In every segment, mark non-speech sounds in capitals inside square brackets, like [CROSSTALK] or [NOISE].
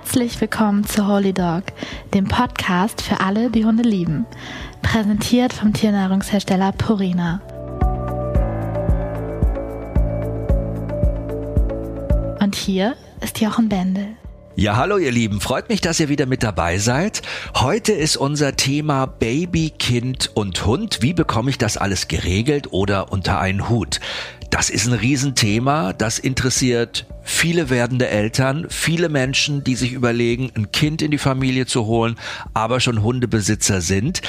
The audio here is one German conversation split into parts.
Herzlich willkommen zu Holy Dog, dem Podcast für alle, die Hunde lieben. Präsentiert vom Tiernahrungshersteller Purina. Und hier ist Jochen Bendel. Ja, hallo ihr Lieben, freut mich, dass ihr wieder mit dabei seid. Heute ist unser Thema Baby, Kind und Hund. Wie bekomme ich das alles geregelt oder unter einen Hut? Das ist ein Riesenthema, das interessiert viele werdende Eltern, viele Menschen, die sich überlegen, ein Kind in die Familie zu holen, aber schon Hundebesitzer sind.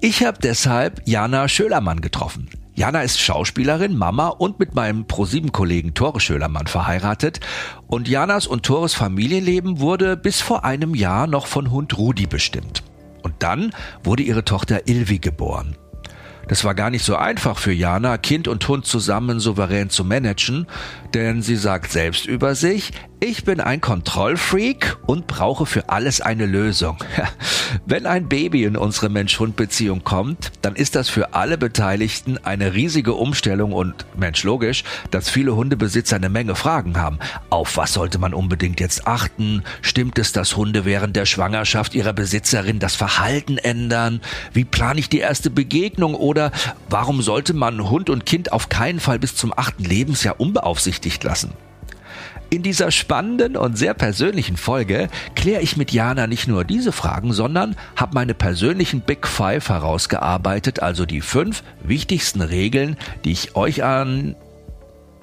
Ich habe deshalb Jana Schölermann getroffen. Jana ist Schauspielerin, Mama und mit meinem ProSieben-Kollegen Tore Schölermann verheiratet. Und Janas und Tores Familienleben wurde bis vor einem Jahr noch von Hund Rudi bestimmt. Und dann wurde ihre Tochter Ilvi geboren. Das war gar nicht so einfach für Jana, Kind und Hund zusammen souverän zu managen, denn sie sagt selbst über sich, ich bin ein Kontrollfreak und brauche für alles eine Lösung. [LAUGHS] Wenn ein Baby in unsere Mensch-Hund-Beziehung kommt, dann ist das für alle Beteiligten eine riesige Umstellung und Mensch logisch, dass viele Hundebesitzer eine Menge Fragen haben. Auf was sollte man unbedingt jetzt achten? Stimmt es, dass Hunde während der Schwangerschaft ihrer Besitzerin das Verhalten ändern? Wie plane ich die erste Begegnung? Oder warum sollte man Hund und Kind auf keinen Fall bis zum achten Lebensjahr unbeaufsichtigt lassen? In dieser spannenden und sehr persönlichen Folge kläre ich mit Jana nicht nur diese Fragen, sondern habe meine persönlichen Big Five herausgearbeitet, also die fünf wichtigsten Regeln, die ich euch an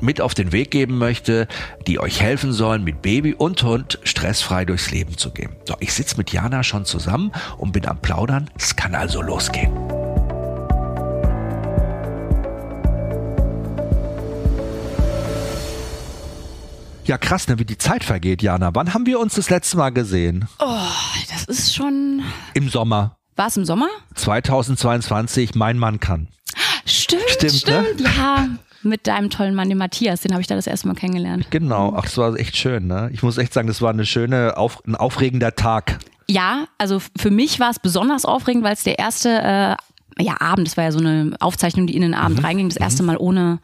mit auf den Weg geben möchte, die euch helfen sollen, mit Baby und Hund stressfrei durchs Leben zu gehen. So, ich sitze mit Jana schon zusammen und bin am Plaudern. Es kann also losgehen. Ja, krass, ne, wie die Zeit vergeht, Jana. Wann haben wir uns das letzte Mal gesehen? Oh, das ist schon. Im Sommer. War es im Sommer? 2022, mein Mann kann. Stimmt, stimmt, stimmt. Ne? ja. Mit deinem tollen Mann, den Matthias, den habe ich da das erste Mal kennengelernt. Genau, ach, das war echt schön, ne? Ich muss echt sagen, das war eine schöne, auf, ein aufregender Tag. Ja, also für mich war es besonders aufregend, weil es der erste äh, ja, Abend, das war ja so eine Aufzeichnung, die in den Abend mhm. reinging, das erste mhm. Mal ohne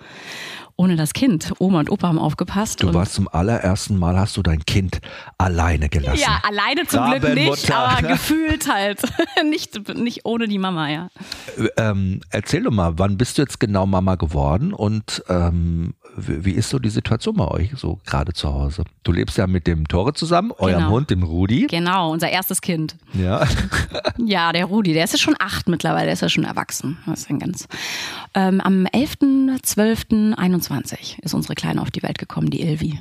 ohne das Kind. Oma und Opa haben aufgepasst. Du warst zum allerersten Mal, hast du dein Kind alleine gelassen. Ja, alleine zum Glück nicht, aber [LAUGHS] gefühlt halt. [LAUGHS] nicht, nicht ohne die Mama, ja. Ähm, erzähl doch mal, wann bist du jetzt genau Mama geworden und ähm, wie ist so die Situation bei euch so gerade zu Hause? Du lebst ja mit dem Tore zusammen, eurem genau. Hund, dem Rudi. Genau, unser erstes Kind. Ja. [LAUGHS] ja, der Rudi, der ist ja schon acht mittlerweile, der ist ja schon erwachsen. Das ist ein ganz. Ähm, am 11.12.21 ist unsere Kleine auf die Welt gekommen, die Ilvi.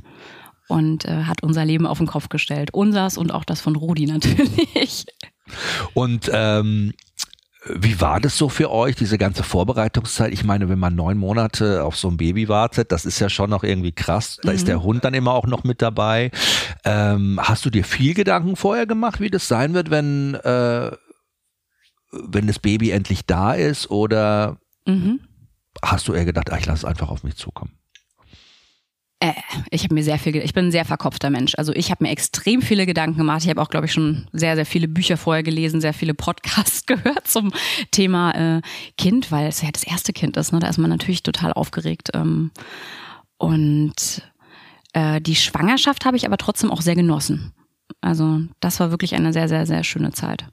Und äh, hat unser Leben auf den Kopf gestellt. Unsers und auch das von Rudi [LAUGHS] natürlich. Und ähm, wie war das so für euch, diese ganze Vorbereitungszeit? Ich meine, wenn man neun Monate auf so ein Baby wartet, das ist ja schon noch irgendwie krass. Da mhm. ist der Hund dann immer auch noch mit dabei. Ähm, hast du dir viel Gedanken vorher gemacht, wie das sein wird, wenn, äh, wenn das Baby endlich da ist? Oder mhm. Hast du eher gedacht, ach, ich lasse es einfach auf mich zukommen? Äh, ich habe mir sehr viel, ich bin ein sehr verkopfter Mensch. Also ich habe mir extrem viele Gedanken gemacht. Ich habe auch, glaube ich, schon sehr, sehr viele Bücher vorher gelesen, sehr viele Podcasts [LAUGHS] gehört zum Thema äh, Kind, weil es ja das erste Kind ist. Ne? Da ist man natürlich total aufgeregt. Ähm, und äh, die Schwangerschaft habe ich aber trotzdem auch sehr genossen. Also das war wirklich eine sehr, sehr, sehr schöne Zeit.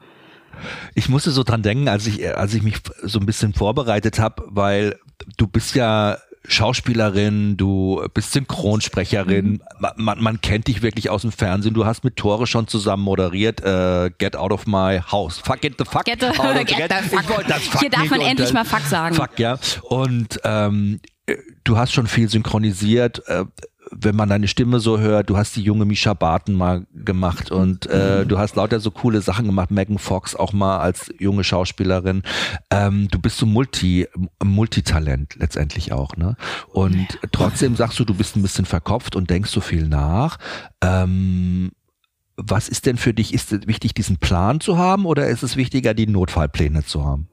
Ich musste so dran denken, als ich, als ich mich so ein bisschen vorbereitet habe, weil du bist ja Schauspielerin, du bist Synchronsprecherin, mhm. man, man, kennt dich wirklich aus dem Fernsehen, du hast mit Tore schon zusammen moderiert, äh, Get Out of My House. Fuck, get the fuck. Get the, out [LAUGHS] get the fuck. Das fuck Hier darf man endlich mal Fuck sagen. Fuck, ja. Und ähm, du hast schon viel synchronisiert. Äh, wenn man deine Stimme so hört, du hast die junge Misha Barton mal gemacht und äh, mhm. du hast lauter so coole Sachen gemacht, Megan Fox auch mal als junge Schauspielerin. Ähm, du bist so Multi, Multitalent letztendlich auch, ne? Und trotzdem sagst du, du bist ein bisschen verkopft und denkst so viel nach. Ähm, was ist denn für dich, ist es wichtig, diesen Plan zu haben oder ist es wichtiger, die Notfallpläne zu haben?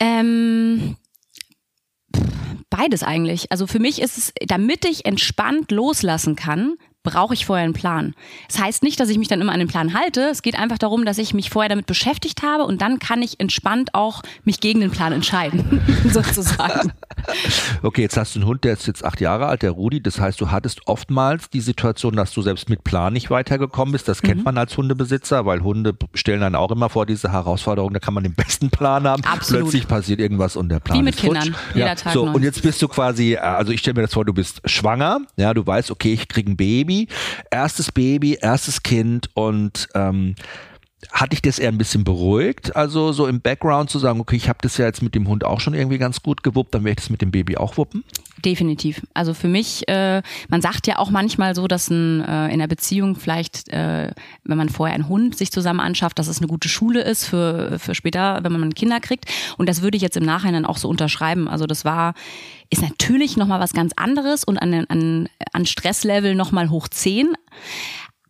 Ähm, Beides eigentlich. Also für mich ist es, damit ich entspannt loslassen kann, brauche ich vorher einen Plan. Das heißt nicht, dass ich mich dann immer an den Plan halte. Es geht einfach darum, dass ich mich vorher damit beschäftigt habe und dann kann ich entspannt auch mich gegen den Plan entscheiden, [LAUGHS] sozusagen. Okay, jetzt hast du einen Hund, der ist jetzt acht Jahre alt, der Rudi. Das heißt, du hattest oftmals die Situation, dass du selbst mit Plan nicht weitergekommen bist. Das kennt mhm. man als Hundebesitzer, weil Hunde stellen dann auch immer vor diese Herausforderung. Da kann man den besten Plan haben. Absolut. Plötzlich passiert irgendwas und der Plan Wie mit ist Kindern. Futsch. Jeder ja. Tag so, und jetzt bist du quasi, äh, also ich stelle mir das vor, du bist schwanger. Ja, du weißt, okay, ich kriege ein Baby. Erstes Baby, erstes Kind und ähm, hatte ich das eher ein bisschen beruhigt, also so im Background zu sagen, okay, ich habe das ja jetzt mit dem Hund auch schon irgendwie ganz gut gewuppt, dann werde ich das mit dem Baby auch wuppen? Definitiv. Also für mich, äh, man sagt ja auch manchmal so, dass ein, äh, in einer Beziehung vielleicht, äh, wenn man vorher einen Hund sich zusammen anschafft, dass es eine gute Schule ist für, für später, wenn man Kinder kriegt. Und das würde ich jetzt im Nachhinein auch so unterschreiben. Also das war, ist natürlich nochmal was ganz anderes und an, an, an Stresslevel nochmal hoch zehn.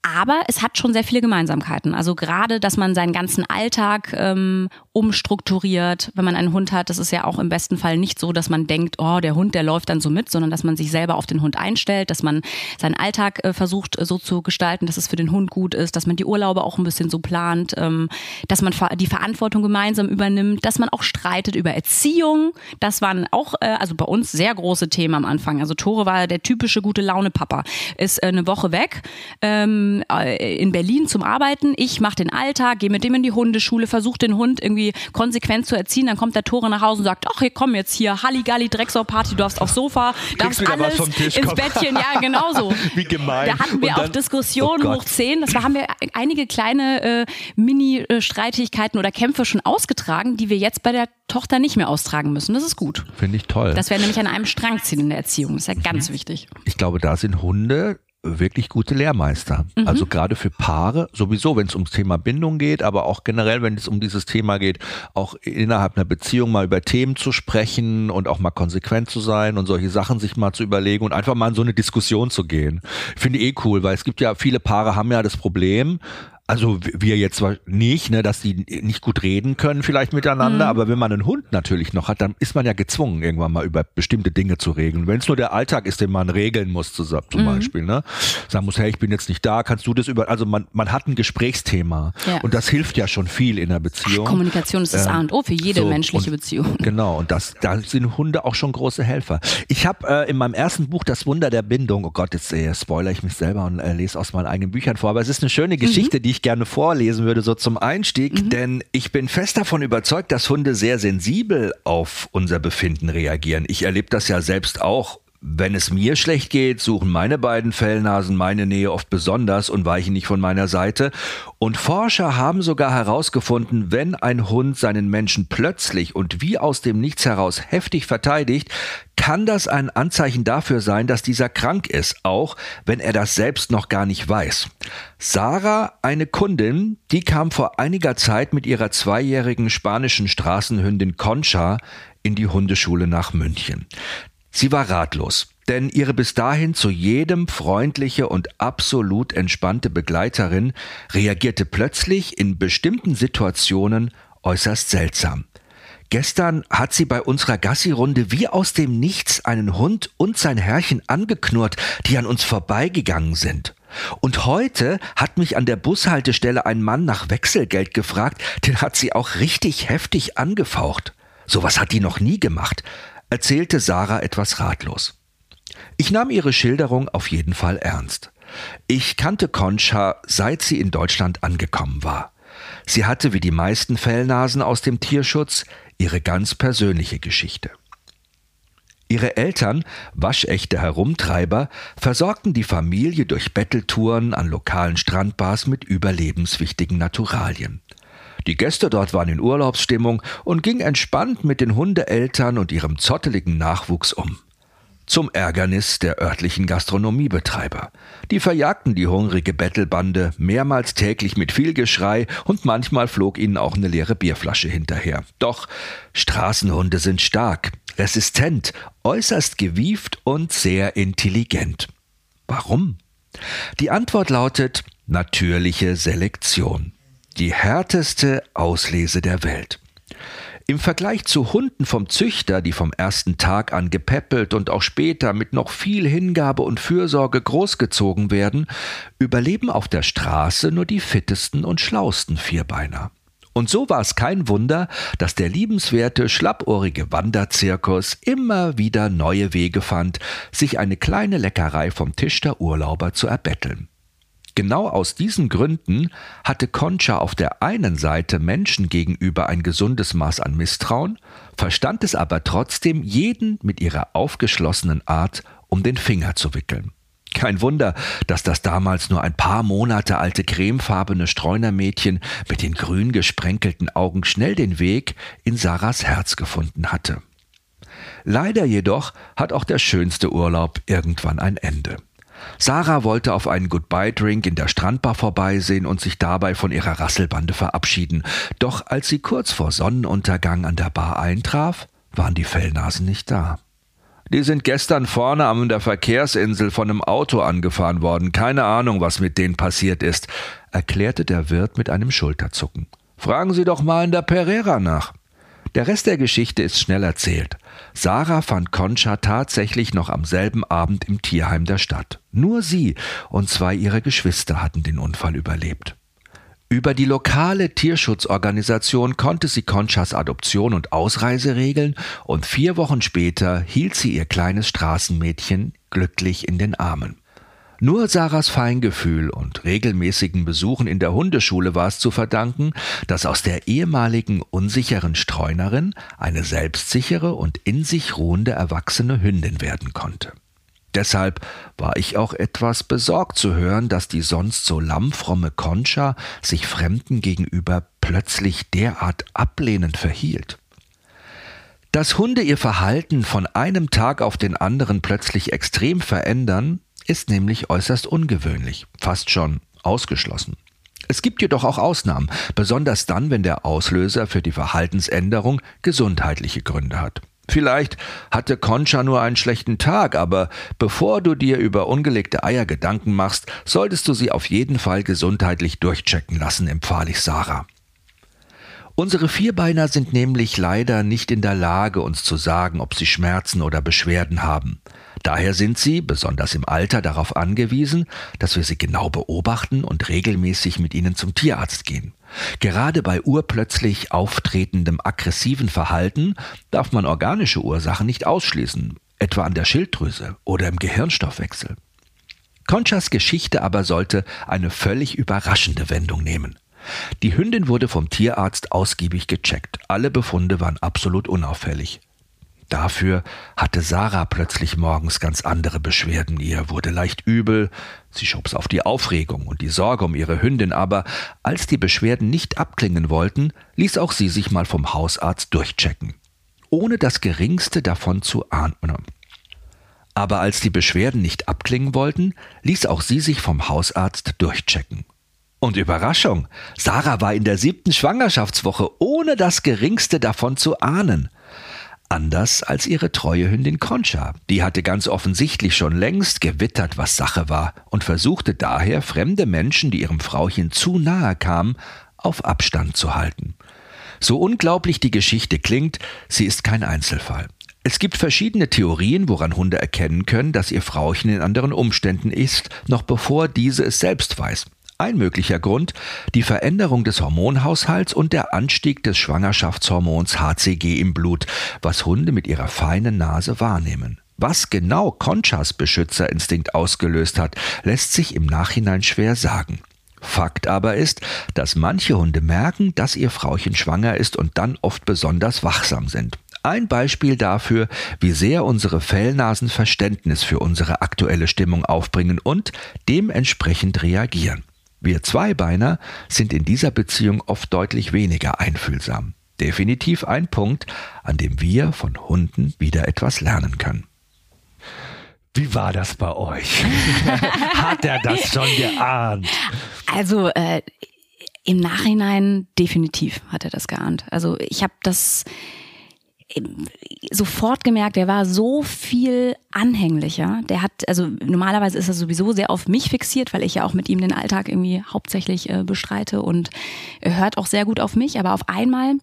Aber es hat schon sehr viele Gemeinsamkeiten. Also gerade, dass man seinen ganzen Alltag ähm, umstrukturiert. Wenn man einen Hund hat, das ist ja auch im besten Fall nicht so, dass man denkt, oh, der Hund, der läuft dann so mit, sondern dass man sich selber auf den Hund einstellt, dass man seinen Alltag äh, versucht äh, so zu gestalten, dass es für den Hund gut ist, dass man die Urlaube auch ein bisschen so plant, ähm, dass man die Verantwortung gemeinsam übernimmt, dass man auch streitet über Erziehung. Das waren auch, äh, also bei uns sehr große Themen am Anfang. Also Tore war der typische gute Laune Papa, ist äh, eine Woche weg. Ähm, äh, in Berlin zum Arbeiten. Ich mache den Alltag, gehe mit dem in die Hundeschule, versuche den Hund irgendwie konsequent zu erziehen. Dann kommt der Tore nach Hause und sagt, ach, hier komm jetzt hier, Halligalli, Drecksau-Party, du darfst aufs Sofa, darfst alles ins Bettchen. Ja, genauso. [LAUGHS] Wie gemein. Da hatten wir dann, auch Diskussionen oh hoch zehn. Das haben wir einige kleine äh, Mini-Streitigkeiten oder Kämpfe schon ausgetragen, die wir jetzt bei der Tochter nicht mehr austragen müssen. Das ist gut. Finde ich toll. Das wäre nämlich an einem Strang ziehen in der Erziehung. Das ist ja ganz mhm. wichtig. Ich glaube, da sind Hunde wirklich gute Lehrmeister. Mhm. Also gerade für Paare, sowieso, wenn es ums Thema Bindung geht, aber auch generell, wenn es um dieses Thema geht, auch innerhalb einer Beziehung mal über Themen zu sprechen und auch mal konsequent zu sein und solche Sachen sich mal zu überlegen und einfach mal in so eine Diskussion zu gehen. Finde ich eh cool, weil es gibt ja viele Paare haben ja das Problem, also wir jetzt zwar nicht, ne, dass die nicht gut reden können vielleicht miteinander, mhm. aber wenn man einen Hund natürlich noch hat, dann ist man ja gezwungen, irgendwann mal über bestimmte Dinge zu regeln. Wenn es nur der Alltag ist, den man regeln muss, zum mhm. Beispiel, ne? Sagen muss, hey, ich bin jetzt nicht da, kannst du das über, also man, man hat ein Gesprächsthema ja. und das hilft ja schon viel in der Beziehung. Ach, Kommunikation ist das ähm, A und O für jede so, menschliche und, Beziehung. [LAUGHS] Genau, und das, da sind Hunde auch schon große Helfer. Ich habe äh, in meinem ersten Buch Das Wunder der Bindung, oh Gott, jetzt äh, spoiler ich mich selber und äh, lese aus meinen eigenen Büchern vor, aber es ist eine schöne mhm. Geschichte, mhm. die ich gerne vorlesen würde, so zum Einstieg, mhm. denn ich bin fest davon überzeugt, dass Hunde sehr sensibel auf unser Befinden reagieren. Ich erlebe das ja selbst auch wenn es mir schlecht geht, suchen meine beiden Fellnasen meine Nähe oft besonders und weichen nicht von meiner Seite. Und Forscher haben sogar herausgefunden, wenn ein Hund seinen Menschen plötzlich und wie aus dem Nichts heraus heftig verteidigt, kann das ein Anzeichen dafür sein, dass dieser krank ist, auch wenn er das selbst noch gar nicht weiß. Sarah, eine Kundin, die kam vor einiger Zeit mit ihrer zweijährigen spanischen Straßenhündin Concha in die Hundeschule nach München. Sie war ratlos, denn ihre bis dahin zu jedem freundliche und absolut entspannte Begleiterin reagierte plötzlich in bestimmten Situationen äußerst seltsam. Gestern hat sie bei unserer Gassi-Runde wie aus dem Nichts einen Hund und sein Herrchen angeknurrt, die an uns vorbeigegangen sind. Und heute hat mich an der Bushaltestelle ein Mann nach Wechselgeld gefragt, den hat sie auch richtig heftig angefaucht. Sowas hat die noch nie gemacht erzählte Sarah etwas ratlos. Ich nahm ihre Schilderung auf jeden Fall ernst. Ich kannte Concha, seit sie in Deutschland angekommen war. Sie hatte wie die meisten Fellnasen aus dem Tierschutz ihre ganz persönliche Geschichte. Ihre Eltern, waschechte Herumtreiber, versorgten die Familie durch Betteltouren an lokalen Strandbars mit überlebenswichtigen Naturalien. Die Gäste dort waren in Urlaubsstimmung und gingen entspannt mit den Hundeeltern und ihrem zotteligen Nachwuchs um. Zum Ärgernis der örtlichen Gastronomiebetreiber. Die verjagten die hungrige Bettelbande mehrmals täglich mit viel Geschrei und manchmal flog ihnen auch eine leere Bierflasche hinterher. Doch Straßenhunde sind stark, resistent, äußerst gewieft und sehr intelligent. Warum? Die Antwort lautet natürliche Selektion die härteste Auslese der Welt. Im Vergleich zu Hunden vom Züchter, die vom ersten Tag an gepäppelt und auch später mit noch viel Hingabe und Fürsorge großgezogen werden, überleben auf der Straße nur die fittesten und schlausten Vierbeiner. Und so war es kein Wunder, dass der liebenswerte, schlappohrige Wanderzirkus immer wieder neue Wege fand, sich eine kleine Leckerei vom Tisch der Urlauber zu erbetteln. Genau aus diesen Gründen hatte Concha auf der einen Seite Menschen gegenüber ein gesundes Maß an Misstrauen, verstand es aber trotzdem, jeden mit ihrer aufgeschlossenen Art um den Finger zu wickeln. Kein Wunder, dass das damals nur ein paar Monate alte cremefarbene Streunermädchen mit den grün gesprenkelten Augen schnell den Weg in Sarahs Herz gefunden hatte. Leider jedoch hat auch der schönste Urlaub irgendwann ein Ende. Sarah wollte auf einen Goodbye-Drink in der Strandbar vorbeisehen und sich dabei von ihrer Rasselbande verabschieden. Doch als sie kurz vor Sonnenuntergang an der Bar eintraf, waren die Fellnasen nicht da. Die sind gestern vorne an der Verkehrsinsel von einem Auto angefahren worden. Keine Ahnung, was mit denen passiert ist, erklärte der Wirt mit einem Schulterzucken. Fragen Sie doch mal in der Pereira nach. Der Rest der Geschichte ist schnell erzählt. Sarah fand Concha tatsächlich noch am selben Abend im Tierheim der Stadt. Nur sie und zwei ihrer Geschwister hatten den Unfall überlebt. Über die lokale Tierschutzorganisation konnte sie Conchas Adoption und Ausreise regeln und vier Wochen später hielt sie ihr kleines Straßenmädchen glücklich in den Armen. Nur Sarahs Feingefühl und regelmäßigen Besuchen in der Hundeschule war es zu verdanken, dass aus der ehemaligen unsicheren Streunerin eine selbstsichere und in sich ruhende erwachsene Hündin werden konnte. Deshalb war ich auch etwas besorgt zu hören, dass die sonst so lammfromme Concha sich Fremden gegenüber plötzlich derart ablehnend verhielt. Dass Hunde ihr Verhalten von einem Tag auf den anderen plötzlich extrem verändern, ist nämlich äußerst ungewöhnlich, fast schon ausgeschlossen. Es gibt jedoch auch Ausnahmen, besonders dann, wenn der Auslöser für die Verhaltensänderung gesundheitliche Gründe hat. Vielleicht hatte Concha nur einen schlechten Tag, aber bevor du dir über ungelegte Eier Gedanken machst, solltest du sie auf jeden Fall gesundheitlich durchchecken lassen, empfahl ich Sarah. Unsere Vierbeiner sind nämlich leider nicht in der Lage, uns zu sagen, ob sie Schmerzen oder Beschwerden haben. Daher sind sie, besonders im Alter, darauf angewiesen, dass wir sie genau beobachten und regelmäßig mit ihnen zum Tierarzt gehen. Gerade bei urplötzlich auftretendem aggressiven Verhalten darf man organische Ursachen nicht ausschließen, etwa an der Schilddrüse oder im Gehirnstoffwechsel. Conchas Geschichte aber sollte eine völlig überraschende Wendung nehmen. Die Hündin wurde vom Tierarzt ausgiebig gecheckt. Alle Befunde waren absolut unauffällig. Dafür hatte Sarah plötzlich morgens ganz andere Beschwerden. Ihr wurde leicht übel, sie schob's auf die Aufregung und die Sorge um ihre Hündin, aber als die Beschwerden nicht abklingen wollten, ließ auch sie sich mal vom Hausarzt durchchecken. Ohne das geringste davon zu ahnen. Aber als die Beschwerden nicht abklingen wollten, ließ auch sie sich vom Hausarzt durchchecken. Und Überraschung, Sarah war in der siebten Schwangerschaftswoche, ohne das geringste davon zu ahnen. Anders als ihre treue Hündin Concha. Die hatte ganz offensichtlich schon längst gewittert, was Sache war, und versuchte daher, fremde Menschen, die ihrem Frauchen zu nahe kamen, auf Abstand zu halten. So unglaublich die Geschichte klingt, sie ist kein Einzelfall. Es gibt verschiedene Theorien, woran Hunde erkennen können, dass ihr Frauchen in anderen Umständen ist, noch bevor diese es selbst weiß. Ein möglicher Grund die Veränderung des Hormonhaushalts und der Anstieg des Schwangerschaftshormons HCG im Blut, was Hunde mit ihrer feinen Nase wahrnehmen. Was genau Conchas Beschützerinstinkt ausgelöst hat, lässt sich im Nachhinein schwer sagen. Fakt aber ist, dass manche Hunde merken, dass ihr Frauchen schwanger ist und dann oft besonders wachsam sind. Ein Beispiel dafür, wie sehr unsere Fellnasen Verständnis für unsere aktuelle Stimmung aufbringen und dementsprechend reagieren. Wir Zweibeiner sind in dieser Beziehung oft deutlich weniger einfühlsam. Definitiv ein Punkt, an dem wir von Hunden wieder etwas lernen können. Wie war das bei euch? [LAUGHS] Hat er das schon geahnt? Also äh, im Nachhinein definitiv hat er das geahnt. Also ich habe das sofort gemerkt, der war so viel anhänglicher. Der hat, also normalerweise ist er sowieso sehr auf mich fixiert, weil ich ja auch mit ihm den Alltag irgendwie hauptsächlich äh, bestreite und er hört auch sehr gut auf mich. Aber auf einmal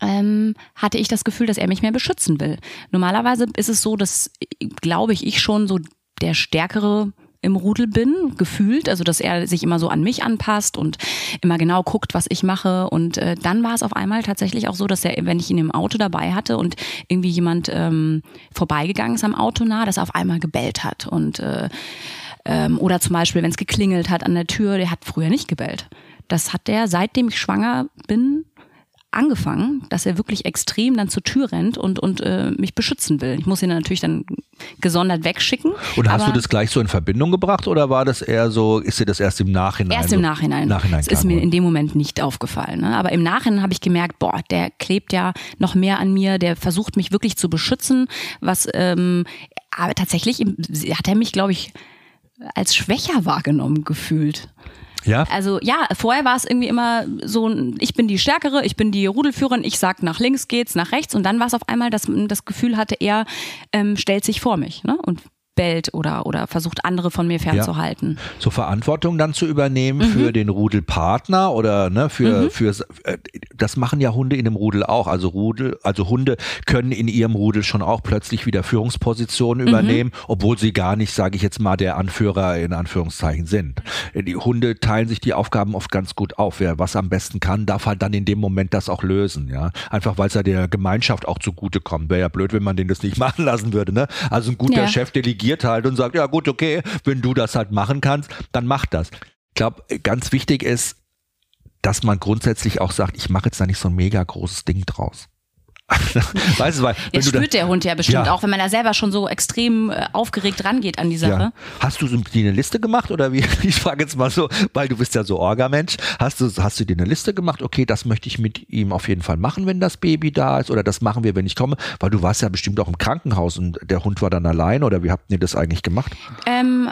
ähm, hatte ich das Gefühl, dass er mich mehr beschützen will. Normalerweise ist es so, dass, glaube ich, ich schon so der stärkere im Rudel bin, gefühlt, also dass er sich immer so an mich anpasst und immer genau guckt, was ich mache. Und äh, dann war es auf einmal tatsächlich auch so, dass er, wenn ich ihn im Auto dabei hatte und irgendwie jemand ähm, vorbeigegangen ist am Auto nah, dass er auf einmal gebellt hat. Und äh, ähm, oder zum Beispiel, wenn es geklingelt hat an der Tür, der hat früher nicht gebellt. Das hat der, seitdem ich schwanger bin, angefangen, dass er wirklich extrem dann zur Tür rennt und, und äh, mich beschützen will. Ich muss ihn natürlich dann gesondert wegschicken. Und hast du das gleich so in Verbindung gebracht oder war das eher so, ist dir das erst im Nachhinein? Erst im Nachhinein. Nachhinein das ist mir in dem Moment nicht aufgefallen. Ne? Aber im Nachhinein habe ich gemerkt, boah, der klebt ja noch mehr an mir, der versucht mich wirklich zu beschützen, was ähm, aber tatsächlich hat er mich, glaube ich, als schwächer wahrgenommen gefühlt. Ja. Also ja, vorher war es irgendwie immer so, ich bin die Stärkere, ich bin die Rudelführerin, ich sag nach links geht's, nach rechts und dann war es auf einmal, dass das Gefühl hatte, er ähm, stellt sich vor mich ne? und bellt oder, oder versucht, andere von mir fernzuhalten. Ja. So Verantwortung dann zu übernehmen mhm. für den Rudelpartner oder ne, für, mhm. für äh, das machen ja Hunde in dem Rudel auch. Also Rudel, also Hunde können in ihrem Rudel schon auch plötzlich wieder Führungspositionen mhm. übernehmen, obwohl sie gar nicht, sage ich jetzt mal, der Anführer in Anführungszeichen sind. Die Hunde teilen sich die Aufgaben oft ganz gut auf. Wer was am besten kann, darf halt dann in dem Moment das auch lösen. Ja, einfach weil es ja der Gemeinschaft auch zugutekommt. Wäre ja blöd, wenn man den das nicht [LAUGHS] machen lassen würde. Ne? Also ein guter ja. Chef delegiert delegiert halt und sagt, ja gut, okay, wenn du das halt machen kannst, dann mach das. Ich glaube, ganz wichtig ist, dass man grundsätzlich auch sagt, ich mache jetzt da nicht so ein mega großes Ding draus. [LAUGHS] weißt du, weil, Jetzt spürt der Hund ja bestimmt ja. auch, wenn man da selber schon so extrem äh, aufgeregt rangeht an die Sache. Ja. Hast du dir eine Liste gemacht oder wie? [LAUGHS] Ich frage jetzt mal so, weil du bist ja so Orga-Mensch. Hast du, hast du dir eine Liste gemacht? Okay, das möchte ich mit ihm auf jeden Fall machen, wenn das Baby da ist oder das machen wir, wenn ich komme, weil du warst ja bestimmt auch im Krankenhaus und der Hund war dann allein oder wie habt ihr das eigentlich gemacht? Ähm,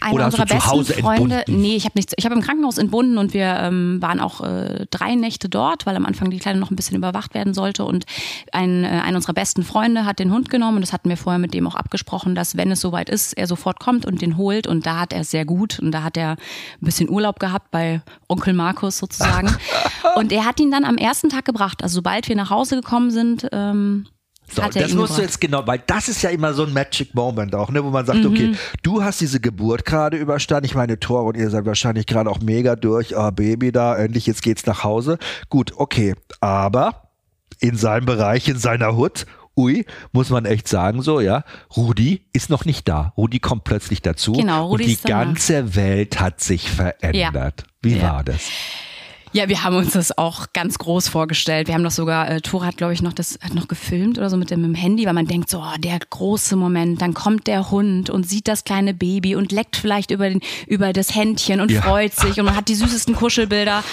eine Oder unserer besten Freunde, entbunden? nee, ich habe nichts. Ich habe im Krankenhaus entbunden und wir ähm, waren auch äh, drei Nächte dort, weil am Anfang die Kleine noch ein bisschen überwacht werden sollte. Und ein, äh, einer unserer besten Freunde hat den Hund genommen und das hatten wir vorher mit dem auch abgesprochen, dass wenn es soweit ist, er sofort kommt und den holt. Und da hat er es sehr gut und da hat er ein bisschen Urlaub gehabt bei Onkel Markus sozusagen. [LAUGHS] und er hat ihn dann am ersten Tag gebracht. Also sobald wir nach Hause gekommen sind. Ähm, so, das musst du jetzt genau, weil das ist ja immer so ein Magic Moment auch, ne, wo man sagt, mhm. okay, du hast diese Geburt gerade überstanden. Ich meine, Tor und ihr seid wahrscheinlich gerade auch mega durch. Ah, Baby da, endlich, jetzt geht's nach Hause. Gut, okay, aber in seinem Bereich, in seiner Hut, ui, muss man echt sagen so, ja, Rudi ist noch nicht da. Rudi kommt plötzlich dazu genau, Rudi und die ganze Welt hat sich verändert. Ja. Wie ja. war das? Ja, wir haben uns das auch ganz groß vorgestellt. Wir haben das sogar, äh, Tore hat, glaube ich, noch das hat noch gefilmt oder so mit dem, mit dem Handy, weil man denkt so, oh, der große Moment, dann kommt der Hund und sieht das kleine Baby und leckt vielleicht über, den, über das Händchen und ja. freut sich und man hat die süßesten Kuschelbilder.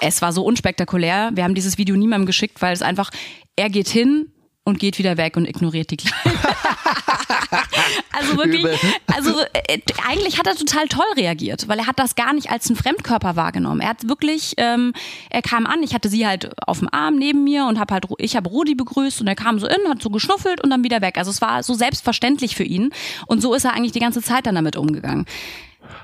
Es war so unspektakulär. Wir haben dieses Video niemandem geschickt, weil es einfach, er geht hin, und geht wieder weg und ignoriert die Kleine. [LAUGHS] also wirklich, also äh, eigentlich hat er total toll reagiert, weil er hat das gar nicht als einen Fremdkörper wahrgenommen. Er hat wirklich, ähm, er kam an, ich hatte sie halt auf dem Arm neben mir und habe halt, ich habe Rudi begrüßt und er kam so in, hat so geschnuffelt und dann wieder weg. Also es war so selbstverständlich für ihn und so ist er eigentlich die ganze Zeit dann damit umgegangen.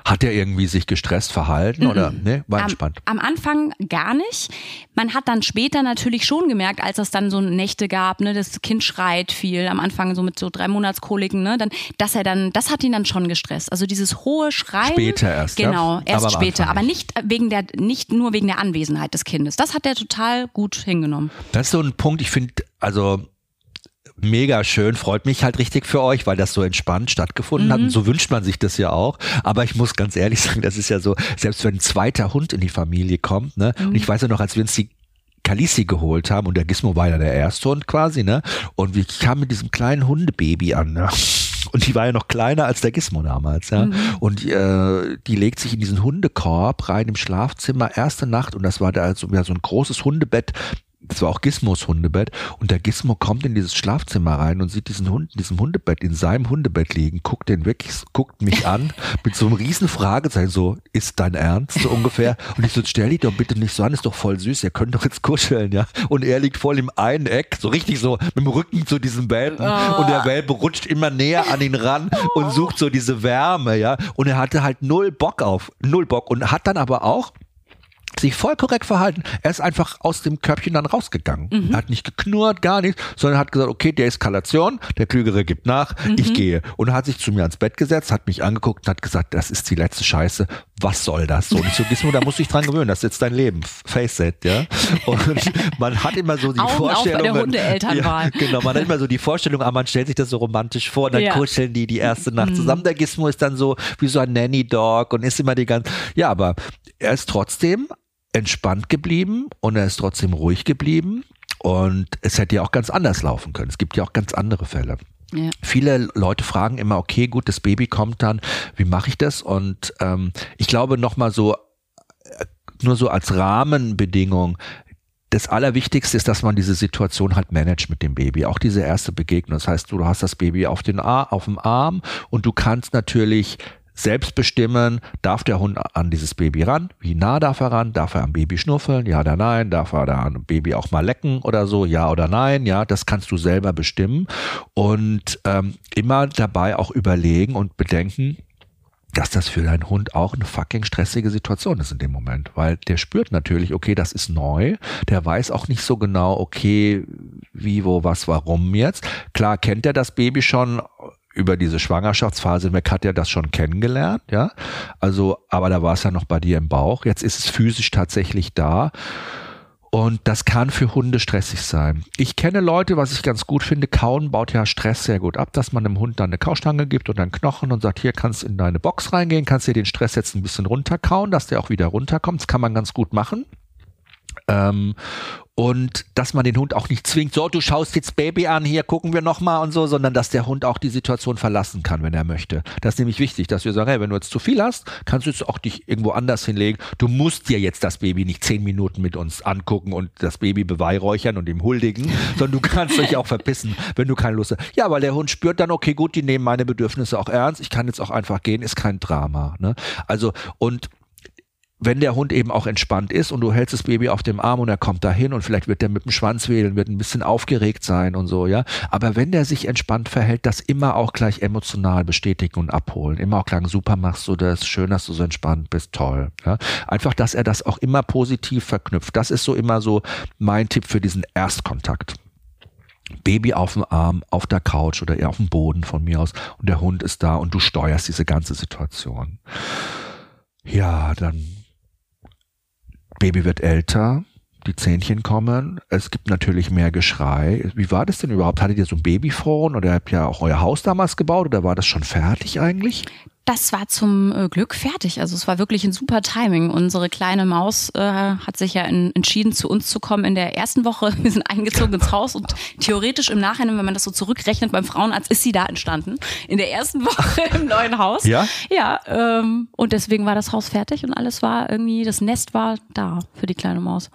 Hat er irgendwie sich gestresst verhalten -mm. oder ne, war entspannt? Am, am, Anfang gar nicht. Man hat dann später natürlich schon gemerkt, als es dann so Nächte gab, ne, das Kind schreit viel, am Anfang so mit so drei Monatskoliken, ne, dann, dass er dann, das hat ihn dann schon gestresst. Also dieses hohe Schreien. Später erst. Genau, ja? erst aber später, aber nicht wegen der, nicht nur wegen der Anwesenheit des Kindes. Das hat er total gut hingenommen. Das ist so ein Punkt, ich finde, also mega schön, freut mich halt richtig für euch, weil das so entspannt stattgefunden mhm. hat. Und so wünscht man sich das ja auch. Aber ich muss ganz ehrlich [LAUGHS] sagen, das ist ja so, selbst wenn ein zweiter Hund in die Familie kommt, ne? Mhm. Und ich weiß ja noch, als wir uns die Kalisi geholt haben und der Gizmo war ja der erste Hund quasi, ne? Und wir kamen mit diesem kleinen Hundebaby an, ne? [LAUGHS] Und die war ja noch kleiner als der Gizmo damals, ja. Mhm. Und äh, die legt sich in diesen Hundekorb rein im Schlafzimmer, erste Nacht, und das war da also ja, so ein großes Hundebett das war auch Gizmos Hundebett und der Gizmo kommt in dieses Schlafzimmer rein und sieht diesen Hund in diesem Hundebett, in seinem Hundebett liegen, guckt den weg, guckt mich an [LAUGHS] mit so einem riesen Fragezeichen, so, ist dein Ernst, so ungefähr. Und ich so, stell dich doch bitte nicht so an, ist doch voll süß, ihr könnt doch jetzt kuscheln, ja. Und er liegt voll im einen Eck, so richtig so mit dem Rücken zu diesem Welpen oh. und der Welpe rutscht immer näher an ihn ran und sucht so diese Wärme, ja. Und er hatte halt null Bock auf, null Bock und hat dann aber auch sich voll korrekt verhalten. Er ist einfach aus dem Körbchen dann rausgegangen. Mhm. Er hat nicht geknurrt, gar nichts, sondern hat gesagt, okay, der Eskalation, der Klügere gibt nach, mhm. ich gehe. Und er hat sich zu mir ans Bett gesetzt, hat mich angeguckt und hat gesagt, das ist die letzte Scheiße, was soll das? So, und ich so, Gizmo, da musst du dich dran gewöhnen, das ist jetzt dein Leben, face it, ja. Und [LAUGHS] man hat immer so die Augen Vorstellung. Auf bei der Hundeelternwahl. Ja, genau, man hat immer so die Vorstellung, ah, man stellt sich das so romantisch vor, und dann ja. kuscheln die die erste Nacht mhm. zusammen. Der Gizmo ist dann so wie so ein Nanny-Dog und ist immer die ganze, ja, aber er ist trotzdem entspannt geblieben und er ist trotzdem ruhig geblieben. Und es hätte ja auch ganz anders laufen können. Es gibt ja auch ganz andere Fälle. Ja. Viele Leute fragen immer, okay, gut, das Baby kommt dann, wie mache ich das? Und ähm, ich glaube nochmal so, äh, nur so als Rahmenbedingung, das Allerwichtigste ist, dass man diese Situation halt managt mit dem Baby. Auch diese erste Begegnung. Das heißt, du hast das Baby auf, den Ar auf dem Arm und du kannst natürlich selbst bestimmen, darf der Hund an dieses Baby ran? Wie nah darf er ran? Darf er am Baby schnuffeln? Ja oder nein? Darf er da am Baby auch mal lecken oder so? Ja oder nein? Ja, das kannst du selber bestimmen und ähm, immer dabei auch überlegen und bedenken, dass das für deinen Hund auch eine fucking stressige Situation ist in dem Moment, weil der spürt natürlich, okay, das ist neu, der weiß auch nicht so genau, okay, wie, wo, was, warum jetzt. Klar kennt er das Baby schon über diese Schwangerschaftsphase Mac hat ja das schon kennengelernt, ja. Also, aber da war es ja noch bei dir im Bauch. Jetzt ist es physisch tatsächlich da. Und das kann für Hunde stressig sein. Ich kenne Leute, was ich ganz gut finde, Kauen baut ja Stress sehr gut ab, dass man dem Hund dann eine Kaustange gibt und einen Knochen und sagt, hier kannst du in deine Box reingehen, kannst dir den Stress jetzt ein bisschen runterkauen, dass der auch wieder runterkommt. Das kann man ganz gut machen. Ähm, und dass man den Hund auch nicht zwingt, so, du schaust jetzt Baby an, hier gucken wir nochmal und so, sondern dass der Hund auch die Situation verlassen kann, wenn er möchte. Das ist nämlich wichtig, dass wir sagen, hey, wenn du jetzt zu viel hast, kannst du jetzt auch dich irgendwo anders hinlegen. Du musst dir jetzt das Baby nicht zehn Minuten mit uns angucken und das Baby beweihräuchern und ihm huldigen, [LAUGHS] sondern du kannst dich auch verpissen, wenn du keine Lust hast. Ja, weil der Hund spürt dann, okay, gut, die nehmen meine Bedürfnisse auch ernst, ich kann jetzt auch einfach gehen, ist kein Drama. Ne? Also, und wenn der Hund eben auch entspannt ist und du hältst das Baby auf dem Arm und er kommt dahin und vielleicht wird er mit dem Schwanz wählen, wird ein bisschen aufgeregt sein und so, ja. Aber wenn der sich entspannt verhält, das immer auch gleich emotional bestätigen und abholen. Immer auch sagen, super machst du das, schön, dass du so entspannt bist, toll. Ja? Einfach, dass er das auch immer positiv verknüpft. Das ist so immer so mein Tipp für diesen Erstkontakt. Baby auf dem Arm, auf der Couch oder eher auf dem Boden von mir aus und der Hund ist da und du steuerst diese ganze Situation. Ja, dann Baby wird älter, die Zähnchen kommen, es gibt natürlich mehr Geschrei. Wie war das denn überhaupt? Hattet ihr so ein Babyphone oder habt ihr auch euer Haus damals gebaut oder war das schon fertig eigentlich? Das war zum äh, Glück fertig. Also es war wirklich ein super Timing. Unsere kleine Maus äh, hat sich ja in, entschieden, zu uns zu kommen in der ersten Woche. [LAUGHS] Wir sind eingezogen ins Haus und theoretisch im Nachhinein, wenn man das so zurückrechnet beim Frauenarzt, ist sie da entstanden. In der ersten [LAUGHS] Woche im neuen Haus. Ja? Ja. Ähm, und deswegen war das Haus fertig und alles war irgendwie, das Nest war da für die kleine Maus.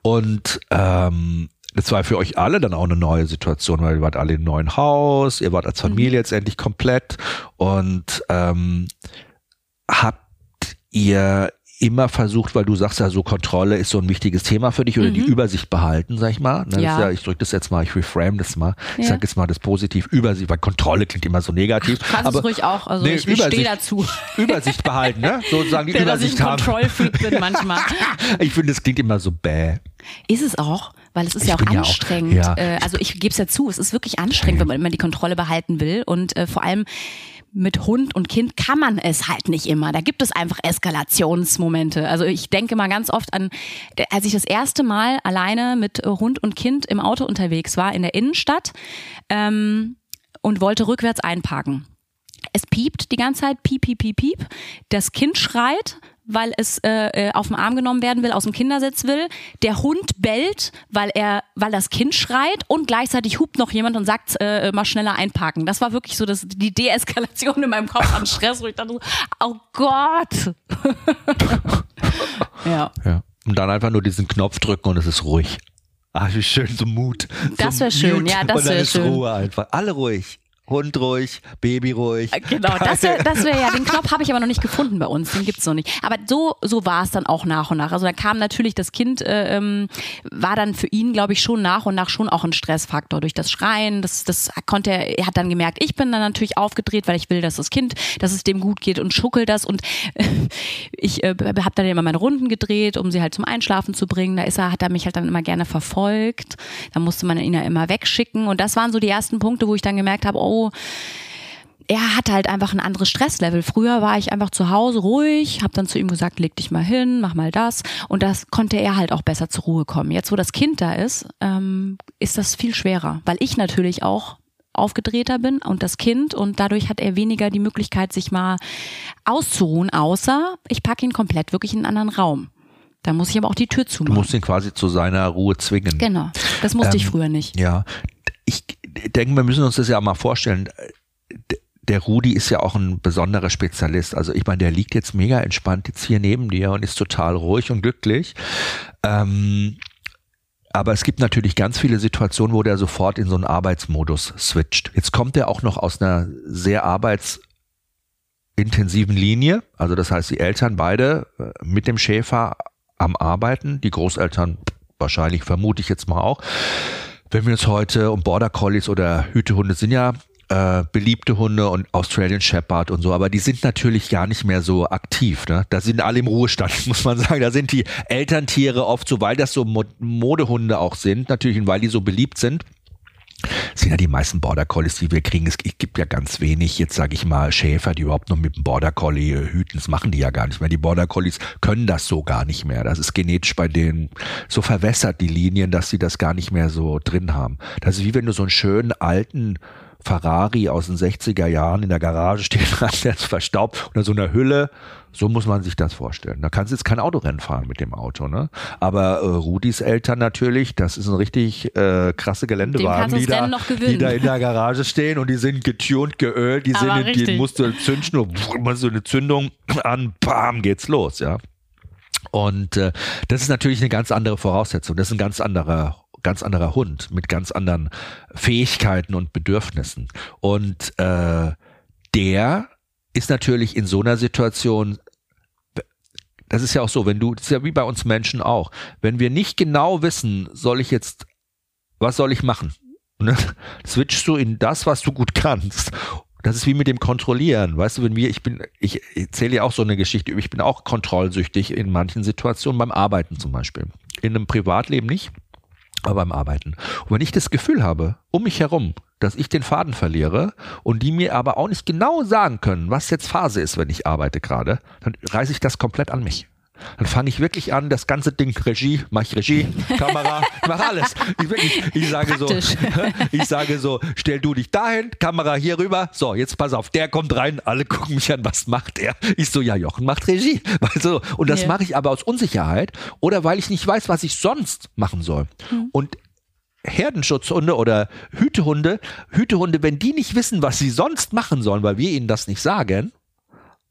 Und ähm, das war für euch alle dann auch eine neue Situation, weil ihr wart alle im neuen Haus, ihr wart als Familie mhm. jetzt endlich komplett und ähm, habt ihr immer versucht, weil du sagst ja so Kontrolle ist so ein wichtiges Thema für dich oder mhm. die Übersicht behalten, sag ich mal. Ne, ja. ja ich drücke das jetzt mal, ich reframe das mal. Ich ja. sage jetzt mal das positiv Übersicht, weil Kontrolle klingt immer so negativ. Ach, kannst aber es ruhig auch, also nee, ich, ich stehe dazu. [LAUGHS] Übersicht behalten, ne? Sozusagen die [LAUGHS] Der, Übersicht haben. Ich Kontrollfreak bin manchmal. [LAUGHS] ich finde, das klingt immer so bäh. Ist es auch, weil es ist ich ja auch anstrengend. Ja auch, ja. Äh, also ich gebe es ja zu, es ist wirklich anstrengend, wenn man immer die Kontrolle behalten will. Und äh, vor allem mit Hund und Kind kann man es halt nicht immer. Da gibt es einfach Eskalationsmomente. Also ich denke mal ganz oft an, als ich das erste Mal alleine mit Hund und Kind im Auto unterwegs war in der Innenstadt ähm, und wollte rückwärts einparken. Es piept die ganze Zeit, piep, piep, piep, piep. Das Kind schreit weil es äh, äh, auf den Arm genommen werden will, aus dem Kindersitz will. Der Hund bellt, weil er, weil das Kind schreit und gleichzeitig hupt noch jemand und sagt, äh, mal schneller einparken. Das war wirklich so das, die Deeskalation in meinem Kopf an Stress, wo ich dachte, oh Gott. [LAUGHS] ja. ja. Und dann einfach nur diesen Knopf drücken und es ist ruhig. Ach, wie schön, so Mut. Das wäre schön, ja, das wäre schön. Ruhe einfach. Alle ruhig. Hund ruhig, Baby ruhig. Äh, genau, das wäre das wär ja, den Knopf habe ich aber noch nicht gefunden bei uns, den gibt's noch nicht. Aber so, so war es dann auch nach und nach. Also da kam natürlich das Kind, äh, ähm, war dann für ihn, glaube ich, schon nach und nach schon auch ein Stressfaktor durch das Schreien. Das, das konnte er, er hat dann gemerkt, ich bin dann natürlich aufgedreht, weil ich will, dass das Kind, dass es dem gut geht und schuckelt das. Und äh, ich äh, habe dann immer meine Runden gedreht, um sie halt zum Einschlafen zu bringen. Da ist er, hat er mich halt dann immer gerne verfolgt. Da musste man ihn ja immer wegschicken. Und das waren so die ersten Punkte, wo ich dann gemerkt habe, oh, er hat halt einfach ein anderes Stresslevel. Früher war ich einfach zu Hause ruhig, habe dann zu ihm gesagt, leg dich mal hin, mach mal das. Und das konnte er halt auch besser zur Ruhe kommen. Jetzt, wo das Kind da ist, ähm, ist das viel schwerer, weil ich natürlich auch aufgedrehter bin und das Kind und dadurch hat er weniger die Möglichkeit, sich mal auszuruhen, außer ich packe ihn komplett wirklich in einen anderen Raum. Da muss ich aber auch die Tür zumachen. Du musst ihn quasi zu seiner Ruhe zwingen. Genau, das musste ähm, ich früher nicht. Ja, ich denke, wir müssen uns das ja mal vorstellen der Rudi ist ja auch ein besonderer Spezialist. Also ich meine, der liegt jetzt mega entspannt jetzt hier neben dir und ist total ruhig und glücklich. Ähm, aber es gibt natürlich ganz viele Situationen, wo der sofort in so einen Arbeitsmodus switcht. Jetzt kommt er auch noch aus einer sehr arbeitsintensiven Linie. Also das heißt, die Eltern beide äh, mit dem Schäfer am Arbeiten, die Großeltern wahrscheinlich, vermute ich jetzt mal auch. Wenn wir uns heute um Border Collies oder Hütehunde sind ja äh, beliebte Hunde und Australian Shepherd und so, aber die sind natürlich gar nicht mehr so aktiv. Ne? Da sind alle im Ruhestand, [LAUGHS] muss man sagen. Da sind die Elterntiere oft so, weil das so Modehunde auch sind, natürlich, weil die so beliebt sind sind ja die meisten Border Collies, die wir kriegen. Es gibt ja ganz wenig, jetzt sage ich mal, Schäfer, die überhaupt noch mit dem Border Collie äh, hüten. Das machen die ja gar nicht mehr. Die Border Collies können das so gar nicht mehr. Das ist genetisch bei denen so verwässert, die Linien, dass sie das gar nicht mehr so drin haben. Das ist wie wenn du so einen schönen alten Ferrari aus den 60er Jahren in der Garage stehen hast, der ist verstaubt unter so einer Hülle. So muss man sich das vorstellen. Da kannst du jetzt kein Autorennen fahren mit dem Auto, ne? Aber äh, Rudis Eltern natürlich, das ist ein richtig äh, krasse Geländewagen, die da, die da in der Garage stehen und die sind getuned, geölt, die Aber sind, die musst du zünden, nur so eine Zündung an, bam, geht's los, ja. Und äh, das ist natürlich eine ganz andere Voraussetzung. Das ist ein ganz anderer ganz anderer Hund mit ganz anderen Fähigkeiten und Bedürfnissen. Und äh, der ist natürlich in so einer Situation das ist ja auch so, wenn du, das ist ja wie bei uns Menschen auch, wenn wir nicht genau wissen, soll ich jetzt, was soll ich machen? Ne? Switchst du in das, was du gut kannst. Das ist wie mit dem Kontrollieren. Weißt du, wenn wir, ich bin, ich erzähle ja auch so eine Geschichte, ich bin auch kontrollsüchtig in manchen Situationen, beim Arbeiten zum Beispiel. In einem Privatleben nicht aber beim Arbeiten. Und wenn ich das Gefühl habe, um mich herum, dass ich den Faden verliere und die mir aber auch nicht genau sagen können, was jetzt Phase ist, wenn ich arbeite gerade, dann reiße ich das komplett an mich. Dann fange ich wirklich an, das ganze Ding Regie, mach ich Regie, Kamera, mach alles. Ich, wirklich, ich sage Praktisch. so, [LAUGHS] ich sage so, stell du dich dahin, Kamera hier rüber. So, jetzt pass auf, der kommt rein, alle gucken mich an, was macht er? Ich so, ja, Jochen macht Regie. [LAUGHS] Also, und das yeah. mache ich aber aus Unsicherheit oder weil ich nicht weiß, was ich sonst machen soll. Mhm. Und Herdenschutzhunde oder Hütehunde, Hütehunde, wenn die nicht wissen, was sie sonst machen sollen, weil wir ihnen das nicht sagen,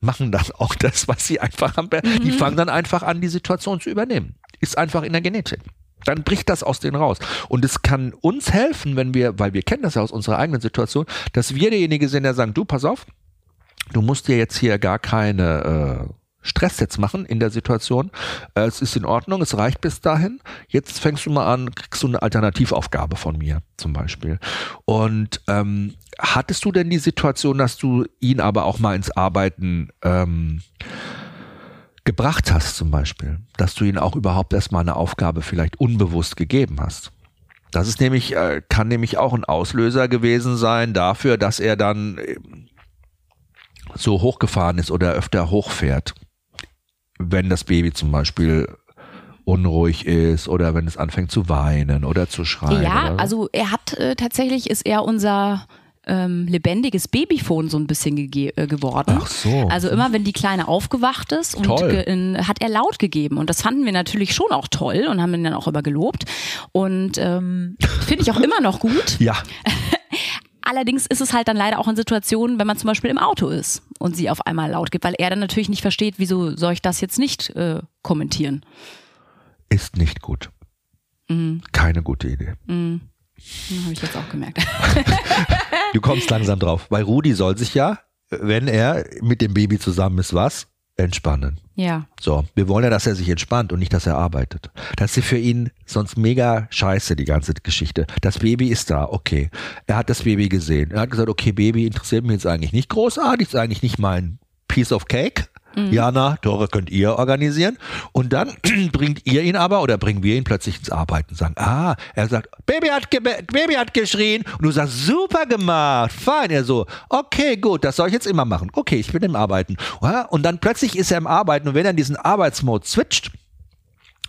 machen dann auch das, was sie einfach haben. Mhm. Die fangen dann einfach an, die Situation zu übernehmen. Ist einfach in der Genetik. Dann bricht das aus denen raus. Und es kann uns helfen, wenn wir, weil wir kennen das ja aus unserer eigenen Situation, dass wir derjenige sind, der sagt, du, pass auf, du musst dir jetzt hier gar keine äh, Stress jetzt machen in der Situation. Äh, es ist in Ordnung, es reicht bis dahin. Jetzt fängst du mal an, kriegst du eine Alternativaufgabe von mir zum Beispiel. Und ähm, hattest du denn die Situation, dass du ihn aber auch mal ins Arbeiten ähm, gebracht hast zum Beispiel? Dass du ihn auch überhaupt erstmal eine Aufgabe vielleicht unbewusst gegeben hast? Das ist nämlich, äh, kann nämlich auch ein Auslöser gewesen sein dafür, dass er dann so hochgefahren ist oder öfter hochfährt. Wenn das Baby zum Beispiel unruhig ist oder wenn es anfängt zu weinen oder zu schreien. Ja, also er hat äh, tatsächlich ist er unser ähm, lebendiges Babyphone so ein bisschen äh, geworden. Ach so. Also immer, wenn die Kleine aufgewacht ist und in, hat er laut gegeben. Und das fanden wir natürlich schon auch toll und haben ihn dann auch immer gelobt. Und ähm, finde ich auch immer noch gut. Ja. [LAUGHS] Allerdings ist es halt dann leider auch in Situationen, wenn man zum Beispiel im Auto ist und sie auf einmal laut gibt, weil er dann natürlich nicht versteht, wieso soll ich das jetzt nicht äh, kommentieren. Ist nicht gut. Mhm. Keine gute Idee. Mhm. Habe ich jetzt auch gemerkt. [LAUGHS] du kommst langsam drauf, weil Rudi soll sich ja, wenn er mit dem Baby zusammen ist, was? Entspannen. Ja. So, wir wollen ja, dass er sich entspannt und nicht, dass er arbeitet. Das ist für ihn sonst mega scheiße, die ganze Geschichte. Das Baby ist da, okay. Er hat das Baby gesehen. Er hat gesagt, okay, Baby interessiert mich jetzt eigentlich nicht großartig, ist eigentlich nicht mein Piece of Cake. Mhm. Jana, Tore könnt ihr organisieren. Und dann [CLEARS THROAT] bringt ihr ihn aber oder bringen wir ihn plötzlich ins Arbeiten. Sagen, ah, er sagt, Baby hat, Baby hat geschrien. Und du sagst, super gemacht, fein. Er so, okay, gut, das soll ich jetzt immer machen. Okay, ich bin im Arbeiten. Und dann plötzlich ist er im Arbeiten und wenn er in diesen Arbeitsmode switcht,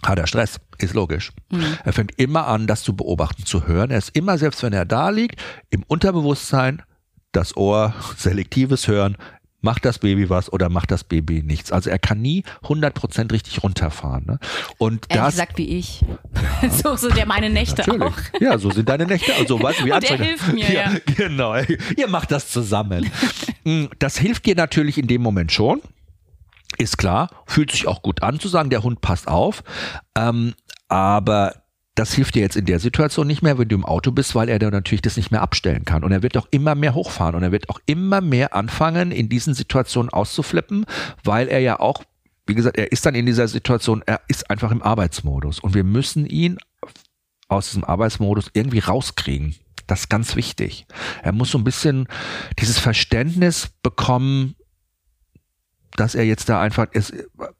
hat er Stress, ist logisch. Mhm. Er fängt immer an, das zu beobachten, zu hören. Er ist immer, selbst wenn er da liegt, im Unterbewusstsein, das Ohr, [LAUGHS] selektives Hören, macht das Baby was oder macht das Baby nichts. Also er kann nie 100% richtig runterfahren. Ne? Und Ehrlich das, gesagt wie ich. Ja. [LAUGHS] so sind ja meine Nächte Natürlich. auch. Ja, so sind deine Nächte. Also weißt du, wie [LAUGHS] Und er hilft mir, [LAUGHS] ja, ja. Genau, ihr macht das zusammen. Hm, das hilft dir natürlich in dem Moment schon. Ist klar, fühlt sich auch gut an zu sagen, der Hund passt auf. Ähm, aber das hilft dir jetzt in der Situation nicht mehr, wenn du im Auto bist, weil er dann natürlich das nicht mehr abstellen kann. Und er wird auch immer mehr hochfahren und er wird auch immer mehr anfangen, in diesen Situationen auszuflippen, weil er ja auch, wie gesagt, er ist dann in dieser Situation, er ist einfach im Arbeitsmodus. Und wir müssen ihn aus diesem Arbeitsmodus irgendwie rauskriegen. Das ist ganz wichtig. Er muss so ein bisschen dieses Verständnis bekommen, dass er jetzt da einfach ist,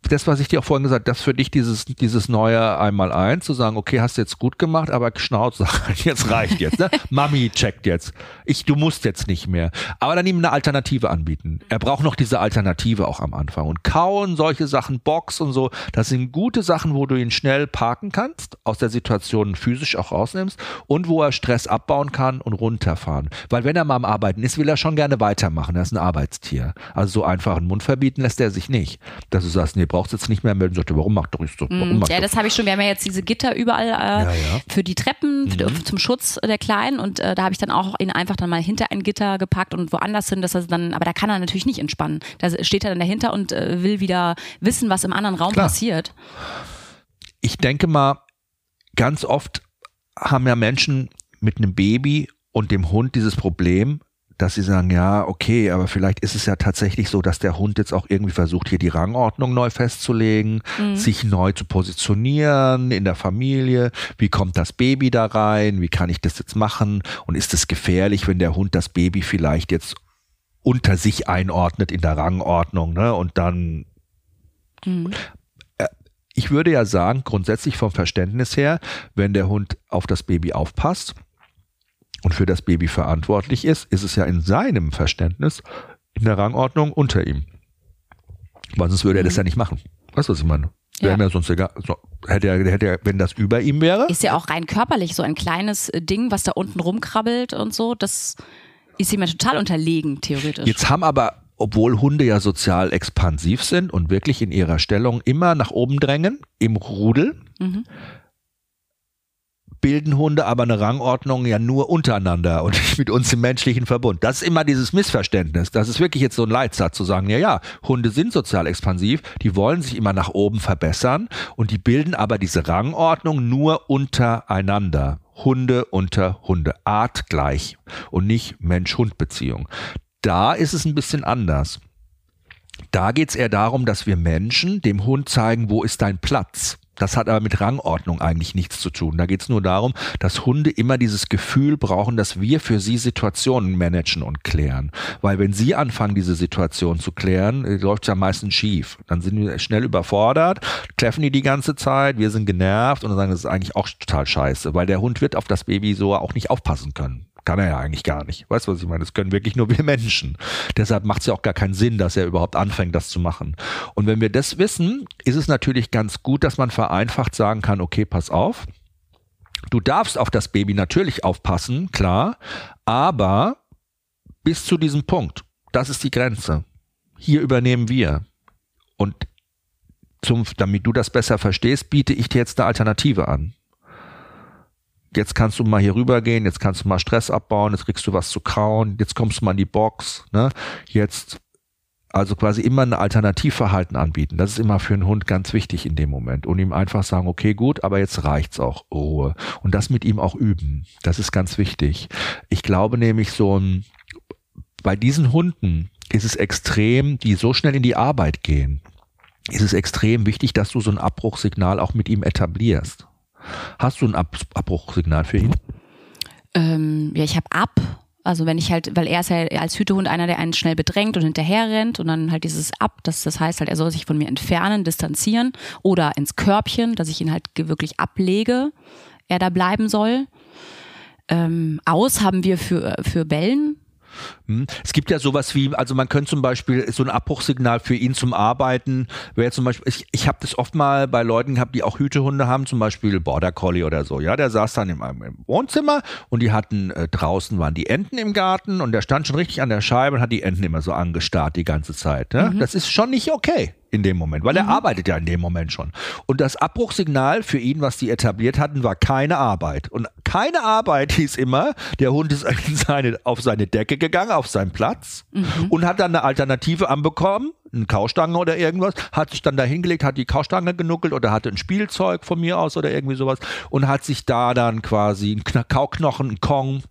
das, was ich dir auch vorhin gesagt, das für dich dieses, dieses neue einmal eins, zu sagen, okay, hast du jetzt gut gemacht, aber Schnauze, [LAUGHS] jetzt reicht jetzt, ne? [LAUGHS] Mami checkt jetzt. Ich, du musst jetzt nicht mehr. Aber dann ihm eine Alternative anbieten. Er braucht noch diese Alternative auch am Anfang. Und kauen, solche Sachen, Box und so, das sind gute Sachen, wo du ihn schnell parken kannst, aus der Situation physisch auch rausnimmst und wo er Stress abbauen kann und runterfahren. Weil wenn er mal am Arbeiten ist, will er schon gerne weitermachen. Er ist ein Arbeitstier. Also so einfach einen Mund verbieten lässt er sich nicht. Dass du sagst, nee, brauchst jetzt nicht mehr melden. Sagt, warum macht doch so? Warum mm, ja, das habe ich schon. Wir haben ja jetzt diese Gitter überall äh, ja, ja. für die Treppen, für, mhm. zum Schutz der Kleinen. Und äh, da habe ich dann auch ihn einfach dann mal hinter ein Gitter gepackt und woanders hin, dass er dann, aber da kann er natürlich nicht entspannen. Da steht er dann dahinter und äh, will wieder wissen, was im anderen Raum Klar. passiert. Ich denke mal, ganz oft haben ja Menschen mit einem Baby und dem Hund dieses Problem, dass sie sagen, ja, okay, aber vielleicht ist es ja tatsächlich so, dass der Hund jetzt auch irgendwie versucht, hier die Rangordnung neu festzulegen, mhm. sich neu zu positionieren in der Familie. Wie kommt das Baby da rein? Wie kann ich das jetzt machen? Und ist es gefährlich, wenn der Hund das Baby vielleicht jetzt unter sich einordnet in der Rangordnung, ne? Und dann mhm äh, ich würde ja sagen, grundsätzlich vom Verständnis her, wenn der Hund auf das Baby aufpasst, und für das Baby verantwortlich ist, ist es ja in seinem Verständnis in der Rangordnung unter ihm. Weil sonst würde er das mhm. ja nicht machen. Weißt du, was ich meine? Wäre ja. mir sonst egal. So, hätte er, hätte er, wenn das über ihm wäre. Ist ja auch rein körperlich so ein kleines äh, Ding, was da unten rumkrabbelt und so. Das ist ihm ja total unterlegen, theoretisch. Jetzt haben aber, obwohl Hunde ja sozial expansiv sind und wirklich in ihrer Stellung immer nach oben drängen, im Rudel, mhm bilden Hunde aber eine Rangordnung ja nur untereinander und nicht mit uns im menschlichen Verbund. Das ist immer dieses Missverständnis. Das ist wirklich jetzt so ein Leitsatz zu sagen, ja, ja, Hunde sind sozial expansiv, die wollen sich immer nach oben verbessern und die bilden aber diese Rangordnung nur untereinander. Hunde unter Hunde, artgleich und nicht Mensch-Hund-Beziehung. Da ist es ein bisschen anders. Da geht es eher darum, dass wir Menschen dem Hund zeigen, wo ist dein Platz. Das hat aber mit Rangordnung eigentlich nichts zu tun. Da geht es nur darum, dass Hunde immer dieses Gefühl brauchen, dass wir für sie Situationen managen und klären. Weil wenn sie anfangen, diese Situation zu klären, äh, läuft es ja meistens schief. Dann sind wir schnell überfordert, treffen die die ganze Zeit, wir sind genervt und dann sagen, das ist eigentlich auch total scheiße, weil der Hund wird auf das Baby so auch nicht aufpassen können. Kann er ja eigentlich gar nicht. Weißt du, was ich meine? Das können wirklich nur wir [LAUGHS] Menschen. Deshalb macht es ja auch gar keinen Sinn, dass er überhaupt anfängt, das zu machen. Und wenn wir das wissen, ist es natürlich ganz gut, dass man vereinfacht sagen kann, okay, pass auf. Du darfst auf das Baby natürlich aufpassen, klar, aber bis zu diesem Punkt. Das ist die Grenze. Hier übernehmen wir. Und zum, damit du das besser verstehst, biete ich dir jetzt eine Alternative an jetzt kannst du mal hier rübergehen, jetzt kannst du mal Stress abbauen, jetzt kriegst du was zu kauen, jetzt kommst du mal in die Box, ne? Jetzt Also quasi immer ein Alternativverhalten anbieten. Das ist immer für einen Hund ganz wichtig in dem Moment. Und ihm einfach sagen, okay, gut, aber jetzt reicht's auch, Ruhe. Und das mit ihm auch üben. Das ist ganz wichtig. Ich glaube nämlich so ein, bei diesen Hunden ist es extrem, die so schnell in die Arbeit gehen, ist es extrem wichtig, dass du so ein Abbruchsignal auch mit ihm etablierst. Hast du ein Ab Abbruchsignal für ihn? Ähm, ja, ich habe ab also wenn ich halt, weil er ist ja als Hütehund einer, der einen schnell bedrängt und hinterher rennt und dann halt dieses ab, das, das heißt halt, er soll sich von mir entfernen, distanzieren oder ins Körbchen, dass ich ihn halt wirklich ablege, er da bleiben soll. Ähm, aus haben wir für, für Bellen? Es gibt ja sowas wie, also man könnte zum Beispiel so ein Abbruchsignal für ihn zum Arbeiten, wäre zum Beispiel, ich, ich habe das oft mal bei Leuten gehabt, die auch Hütehunde haben, zum Beispiel Border Collie oder so, ja, der saß dann im, im Wohnzimmer und die hatten, äh, draußen waren die Enten im Garten und der stand schon richtig an der Scheibe und hat die Enten immer so angestarrt die ganze Zeit. Ne? Mhm. Das ist schon nicht okay in dem Moment, weil mhm. er arbeitet ja in dem Moment schon. Und das Abbruchsignal für ihn, was die etabliert hatten, war keine Arbeit. Und keine Arbeit [LAUGHS] hieß immer, der Hund ist [LAUGHS] seine, auf seine Decke gegangen, auf seinen Platz mhm. und hat dann eine Alternative anbekommen, eine Kaustange oder irgendwas, hat sich dann da hingelegt, hat die Kaustange genuckelt oder hatte ein Spielzeug von mir aus oder irgendwie sowas und hat sich da dann quasi ein Kauknochen, ein Kong,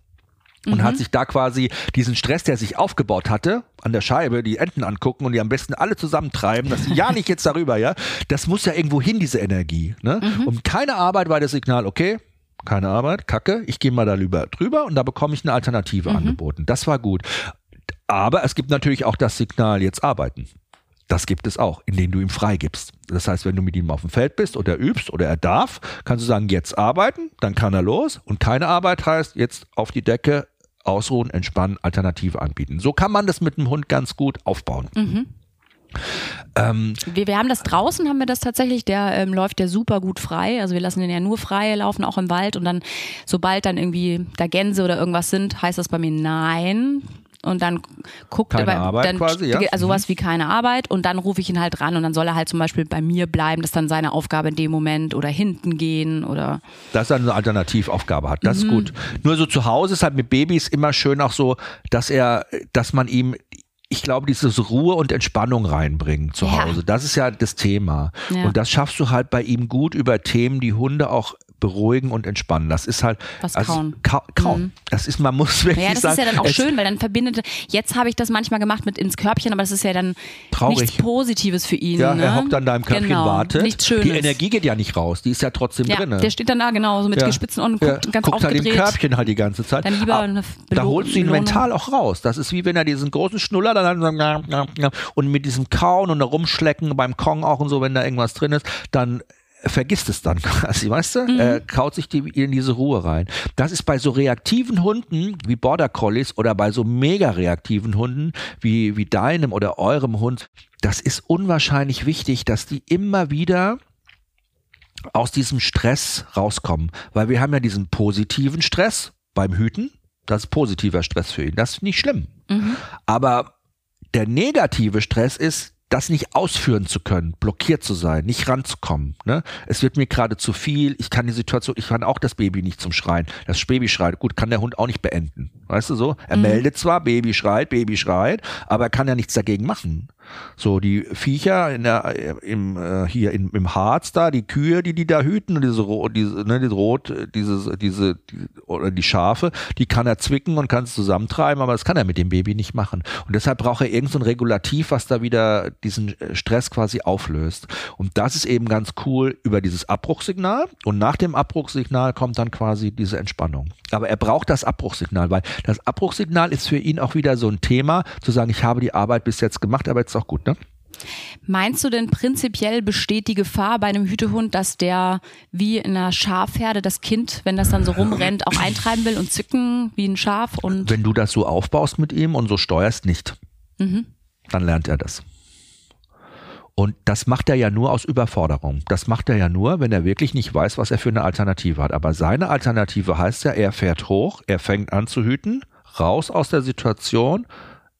und mhm. hat sich da quasi diesen Stress, der sich aufgebaut hatte, an der Scheibe die Enten angucken und die am besten alle zusammentreiben, dass sie ja nicht jetzt darüber, ja, das muss ja irgendwo hin, diese Energie. Ne? Mhm. Und keine Arbeit war das Signal, okay, keine Arbeit, kacke, ich gehe mal darüber drüber und da bekomme ich eine Alternative mhm. angeboten. Das war gut. Aber es gibt natürlich auch das Signal, jetzt arbeiten. Das gibt es auch, indem du ihm freigibst. Das heißt, wenn du mit ihm auf dem Feld bist oder übst oder er darf, kannst du sagen, jetzt arbeiten, dann kann er los. Und keine Arbeit heißt, jetzt auf die Decke, ausruhen, entspannen, Alternative anbieten. So kann man das mit dem Hund ganz gut aufbauen. Mhm. Ähm, wir, wir haben das draußen, haben wir das tatsächlich, der ähm, läuft ja super gut frei. Also wir lassen den ja nur frei laufen, auch im Wald. Und dann, sobald dann irgendwie da Gänse oder irgendwas sind, heißt das bei mir nein und dann guckt keine er, Arbeit dann, quasi, ja? also sowas mhm. wie keine Arbeit und dann rufe ich ihn halt ran und dann soll er halt zum Beispiel bei mir bleiben, das ist dann seine Aufgabe in dem Moment oder hinten gehen oder. Dass er eine Alternativaufgabe hat, das mhm. ist gut. Nur so zu Hause ist halt mit Babys immer schön auch so, dass er, dass man ihm ich glaube, dieses Ruhe und Entspannung reinbringen zu Hause. Ja. Das ist ja das Thema. Ja. Und das schaffst du halt bei ihm gut über Themen, die Hunde auch beruhigen und entspannen. Das ist halt was also, kauen. Ka kaum. Mhm. Das ist, man muss wirklich ja, das sagen. ist ja dann auch schön, weil dann verbindet. Jetzt habe ich das manchmal gemacht mit ins Körbchen, aber das ist ja dann traurig. nichts Positives für ihn. Ja, ne? er hockt dann da im Körbchen, genau. wartet. Nichts Schönes. Die Energie geht ja nicht raus, die ist ja trotzdem ja, drin. Der steht dann da genau so mit ja. gespitzten Ohren und guckt ja, ganz guckt aufgedreht. halt im Körbchen halt die ganze Zeit. Dann lieber eine da holst du ihn mental auch raus. Das ist wie wenn er diesen großen Schnuller dann und mit diesem Kauen und Rumschlecken beim Kong auch und so, wenn da irgendwas drin ist, dann vergisst es dann [LAUGHS] quasi, weißt du? Mhm. Äh, kaut sich die in diese Ruhe rein. Das ist bei so reaktiven Hunden wie Border Collies oder bei so mega reaktiven Hunden wie, wie deinem oder eurem Hund, das ist unwahrscheinlich wichtig, dass die immer wieder aus diesem Stress rauskommen. Weil wir haben ja diesen positiven Stress beim Hüten. Das ist positiver Stress für ihn. Das ist nicht schlimm. Mhm. Aber der negative Stress ist, das nicht ausführen zu können, blockiert zu sein, nicht ranzukommen. Ne? Es wird mir gerade zu viel, ich kann die Situation, ich kann auch das Baby nicht zum Schreien. Das Baby schreit, gut, kann der Hund auch nicht beenden. Weißt du so? Er mhm. meldet zwar, Baby schreit, Baby schreit, aber er kann ja nichts dagegen machen. So, die Viecher in der, im, äh, hier in, im Harz da, die Kühe, die die da hüten, diese, diese, ne, diese Rot, diese, diese, die, oder die Schafe, die kann er zwicken und kann es zusammentreiben, aber das kann er mit dem Baby nicht machen. Und deshalb braucht er irgendein so Regulativ, was da wieder diesen äh, Stress quasi auflöst. Und das ist eben ganz cool über dieses Abbruchsignal. Und nach dem Abbruchsignal kommt dann quasi diese Entspannung. Aber er braucht das Abbruchsignal, weil das Abbruchsignal ist für ihn auch wieder so ein Thema, zu sagen, ich habe die Arbeit bis jetzt gemacht, aber jetzt auch gut, ne? Meinst du denn prinzipiell besteht die Gefahr bei einem Hütehund, dass der wie in einer Schafherde das Kind, wenn das dann so rumrennt, auch eintreiben will und zücken wie ein Schaf? Und wenn du das so aufbaust mit ihm und so steuerst, nicht. Mhm. Dann lernt er das. Und das macht er ja nur aus Überforderung. Das macht er ja nur, wenn er wirklich nicht weiß, was er für eine Alternative hat. Aber seine Alternative heißt ja, er fährt hoch, er fängt an zu hüten, raus aus der Situation,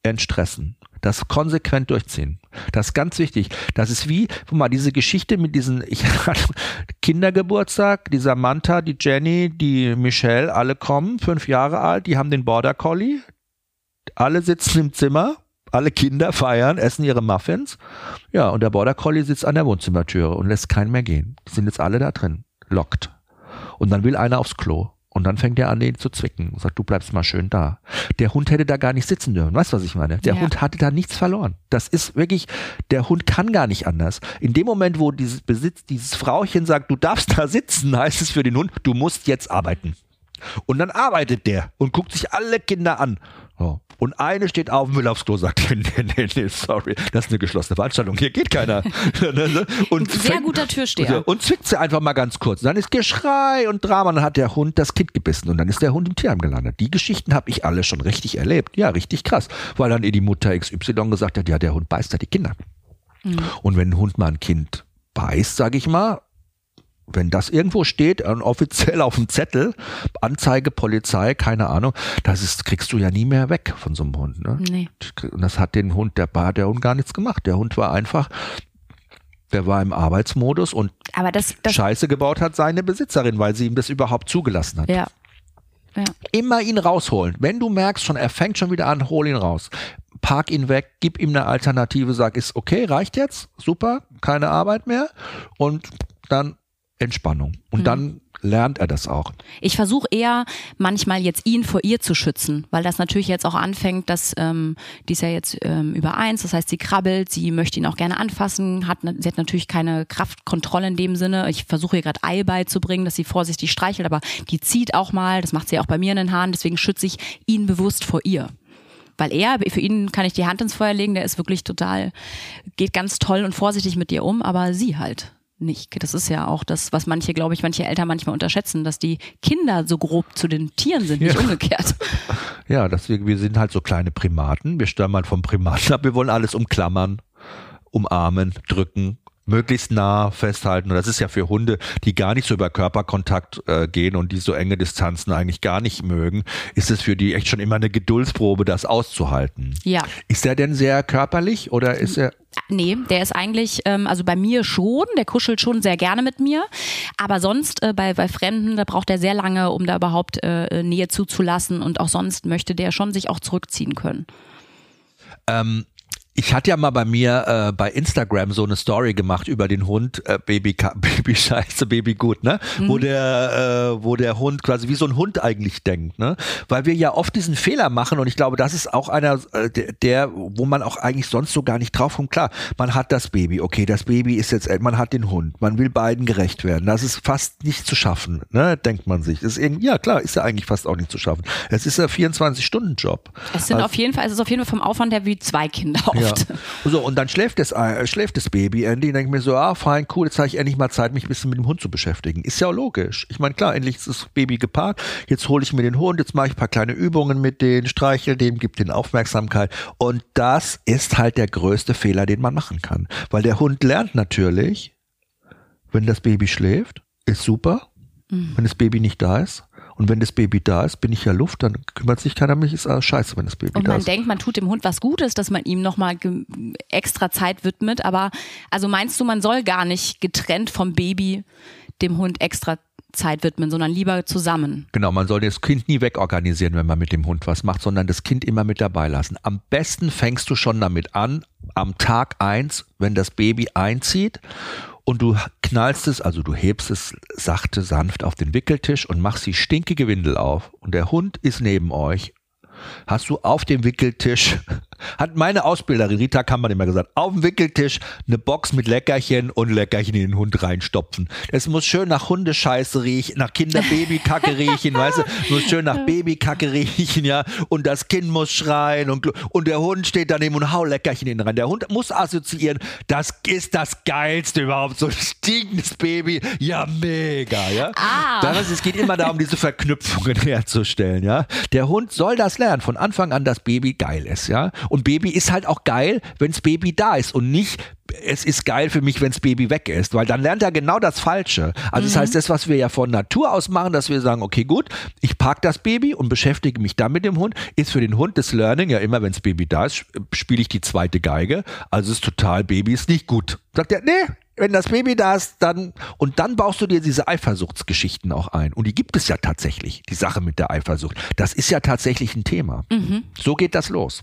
entstressen. Das konsequent durchziehen. Das ist ganz wichtig. Das ist wie, guck mal, diese Geschichte mit diesen [LAUGHS] ich, Kindergeburtstag, die Samantha, die Jenny, die Michelle, alle kommen, fünf Jahre alt, die haben den Border Collie. Alle sitzen im Zimmer, Alle Kinder feiern, essen ihre Muffins. Ja, und der Border Collie sitzt an der Wohnzimmertüre und lässt keinen mehr gehen. Die sind jetzt alle da drin, lockt. Und dann will einer aufs Klo. Und dann fängt er an, den zu zwicken und sagt, du bleibst mal schön da. Der Hund hätte da gar nicht sitzen dürfen. Weißt du, was ich meine? Der Ja. Hund hatte da nichts verloren. Das ist wirklich, der Hund kann gar nicht anders. In dem Moment, wo dieses Besitz, dieses Frauchen sagt, du darfst da sitzen, [LAUGHS] heißt es für den Hund, du musst jetzt arbeiten. Und dann arbeitet der und guckt sich alle Kinder an. So. Und eine steht auf und will aufs Klo, sagt, [LAUGHS] nee, nee, nee, sorry, das ist eine geschlossene Veranstaltung, hier geht keiner. [LAUGHS] und Sehr fängt- guter Türsteher. und zwickt sie einfach mal ganz kurz. Dann ist Geschrei und Drama, dann hat der Hund das Kind gebissen und dann ist der Hund im Tierheim gelandet. Die Geschichten habe ich alle schon richtig erlebt. Ja, richtig krass. Weil dann eh die Mutter XY gesagt hat, ja, der Hund beißt ja die Kinder. Und wenn ein Hund mal ein Kind beißt, sage ich mal, wenn das irgendwo steht, äh, offiziell auf dem Zettel, Anzeige, Polizei, keine Ahnung, das ist, kriegst du ja nie mehr weg von so einem Hund. Ne? Nee. Und das hat den Hund, der hat der Hund gar nichts gemacht. Der Hund war einfach, der war im Arbeitsmodus und Aber das, das Scheiße gebaut hat seine Besitzerin, weil sie ihm das überhaupt zugelassen hat. ja. Ja. Immer ihn rausholen. Wenn du merkst schon, er fängt schon wieder an, hol ihn raus. Park ihn weg, gib ihm eine Alternative, sag, ist okay, reicht jetzt, super, keine Arbeit mehr und dann Entspannung. Und Mhm. dann lernt er das auch. Ich versuche eher manchmal jetzt ihn vor ihr zu schützen, weil das natürlich jetzt auch anfängt, dass ähm, die ist ja jetzt ähm, über eins, das heißt, sie krabbelt, sie möchte ihn auch gerne anfassen, hat ne- sie hat natürlich keine Kraftkontrolle in dem Sinne. Ich versuche ihr gerade Ei beizubringen, dass sie vorsichtig streichelt, aber die zieht auch mal, das macht sie auch bei mir in den Haaren, deswegen schütze ich ihn bewusst vor ihr. Weil er, für ihn kann ich die Hand ins Feuer legen, der ist wirklich total, geht ganz toll und vorsichtig mit ihr um, aber sie halt nicht. Das ist ja auch das, was manche, glaube ich, manche Eltern manchmal unterschätzen, dass die Kinder so grob zu den Tieren sind, nicht Ja. umgekehrt. Ja, deswegen, wir sind halt so kleine Primaten. Wir stammen halt vom Primaten ab. Wir wollen alles umklammern, umarmen, drücken, möglichst nah festhalten. Und das ist ja für Hunde, die gar nicht so über Körperkontakt äh, gehen und die so enge Distanzen eigentlich gar nicht mögen, ist es für die echt schon immer eine Geduldsprobe, das auszuhalten. Ja. Ist er denn sehr körperlich oder ist er Nee, der ist eigentlich, ähm, also bei mir schon, der kuschelt schon sehr gerne mit mir. Aber sonst äh, bei, bei Fremden, da braucht er sehr lange, um da überhaupt äh, Nähe zuzulassen. Und auch sonst möchte der schon sich auch zurückziehen können. Ähm, ich hatte ja mal bei mir äh, bei Instagram so eine Story gemacht über den Hund äh, Baby [LAUGHS] Baby Scheiße Baby gut ne? Wo der äh, wo der Hund quasi wie so ein Hund eigentlich denkt ne? Weil wir ja oft diesen Fehler machen und ich glaube das ist auch einer äh, der, wo man auch eigentlich sonst so gar nicht drauf kommt. Klar man hat das Baby okay das Baby ist jetzt äh, man hat den Hund man will beiden gerecht werden. Das ist fast nicht zu schaffen ne? Denkt man sich. Das ist irgendwie ja klar ist ja eigentlich fast auch nicht zu schaffen. Es ist ein 24 Stunden Job. Es sind auf jeden Fall, es ist auf jeden Fall vom Aufwand her wie zwei Kinder [LAUGHS] ja. [LAUGHS] So, und dann schläft das, äh, schläft das Baby endlich. Denke ich mir so, ah, fein, cool, jetzt habe ich endlich mal Zeit, mich ein bisschen mit dem Hund zu beschäftigen. Ist ja auch logisch. Ich meine, klar, endlich ist das Baby geparkt. Jetzt hole ich mir den Hund, jetzt mache ich ein paar kleine Übungen mit denen, streichel dem, gib den Aufmerksamkeit. Und das ist halt der größte Fehler, den man machen kann. Weil der Hund lernt natürlich, wenn das Baby schläft, ist super. Wenn das Baby nicht da ist. Und wenn das Baby da ist, bin ich ja Luft, dann kümmert sich keiner um mich, ist alles scheiße, wenn das Baby Und da man ist. denkt, man tut dem Hund was Gutes, dass man ihm nochmal extra Zeit widmet. Aber also meinst du, man soll gar nicht getrennt vom Baby dem Hund extra Zeit widmen, sondern lieber zusammen? Genau, man soll das Kind nie wegorganisieren, wenn man mit dem Hund was macht, sondern das Kind immer mit dabei lassen. Am besten fängst du schon damit an, am Tag eins, wenn das Baby einzieht und du knallst es, also du hebst es sachte, sanft auf den Wickeltisch und machst die stinkige Windel auf und der Hund ist neben euch. Hast du auf dem Wickeltisch, [LAUGHS] hat meine Ausbilderin Rita Kammermann immer gesagt, auf dem Wickeltisch eine Box mit Leckerchen und Leckerchen in den Hund reinstopfen. Es muss schön nach Hundescheiße riechen, nach Kinderbabykacke [LAUGHS] riechen, weißt du, es muss schön nach Babykacke riechen, ja, und das Kind muss schreien und, und der Hund steht daneben und hau Leckerchen in den rein. Der Hund muss assoziieren, das ist das Geilste überhaupt, so ein stinkendes Baby, ja, mega, ja. Ah. Das, es geht immer darum, diese Verknüpfungen herzustellen, ja. Der Hund soll das lernen, von Anfang an, dass Baby geil ist, ja. Und Baby ist halt auch geil, wenns Baby da ist und nicht, es ist geil für mich, wenns Baby weg ist, weil dann lernt er genau das Falsche. Also das heißt, das, was wir ja von Natur aus machen, dass wir sagen, okay, gut, ich park das Baby und beschäftige mich dann mit dem Hund, ist für den Hund das Learning ja immer, wenns Baby da ist, spiele ich die zweite Geige. Also ist total, Baby ist nicht gut. Sagt er, nee, wenn das Baby da ist, dann und dann baust du dir diese Eifersuchtsgeschichten auch ein. Und die gibt es ja tatsächlich, die Sache mit der Eifersucht. Das ist ja tatsächlich ein Thema. So geht das los.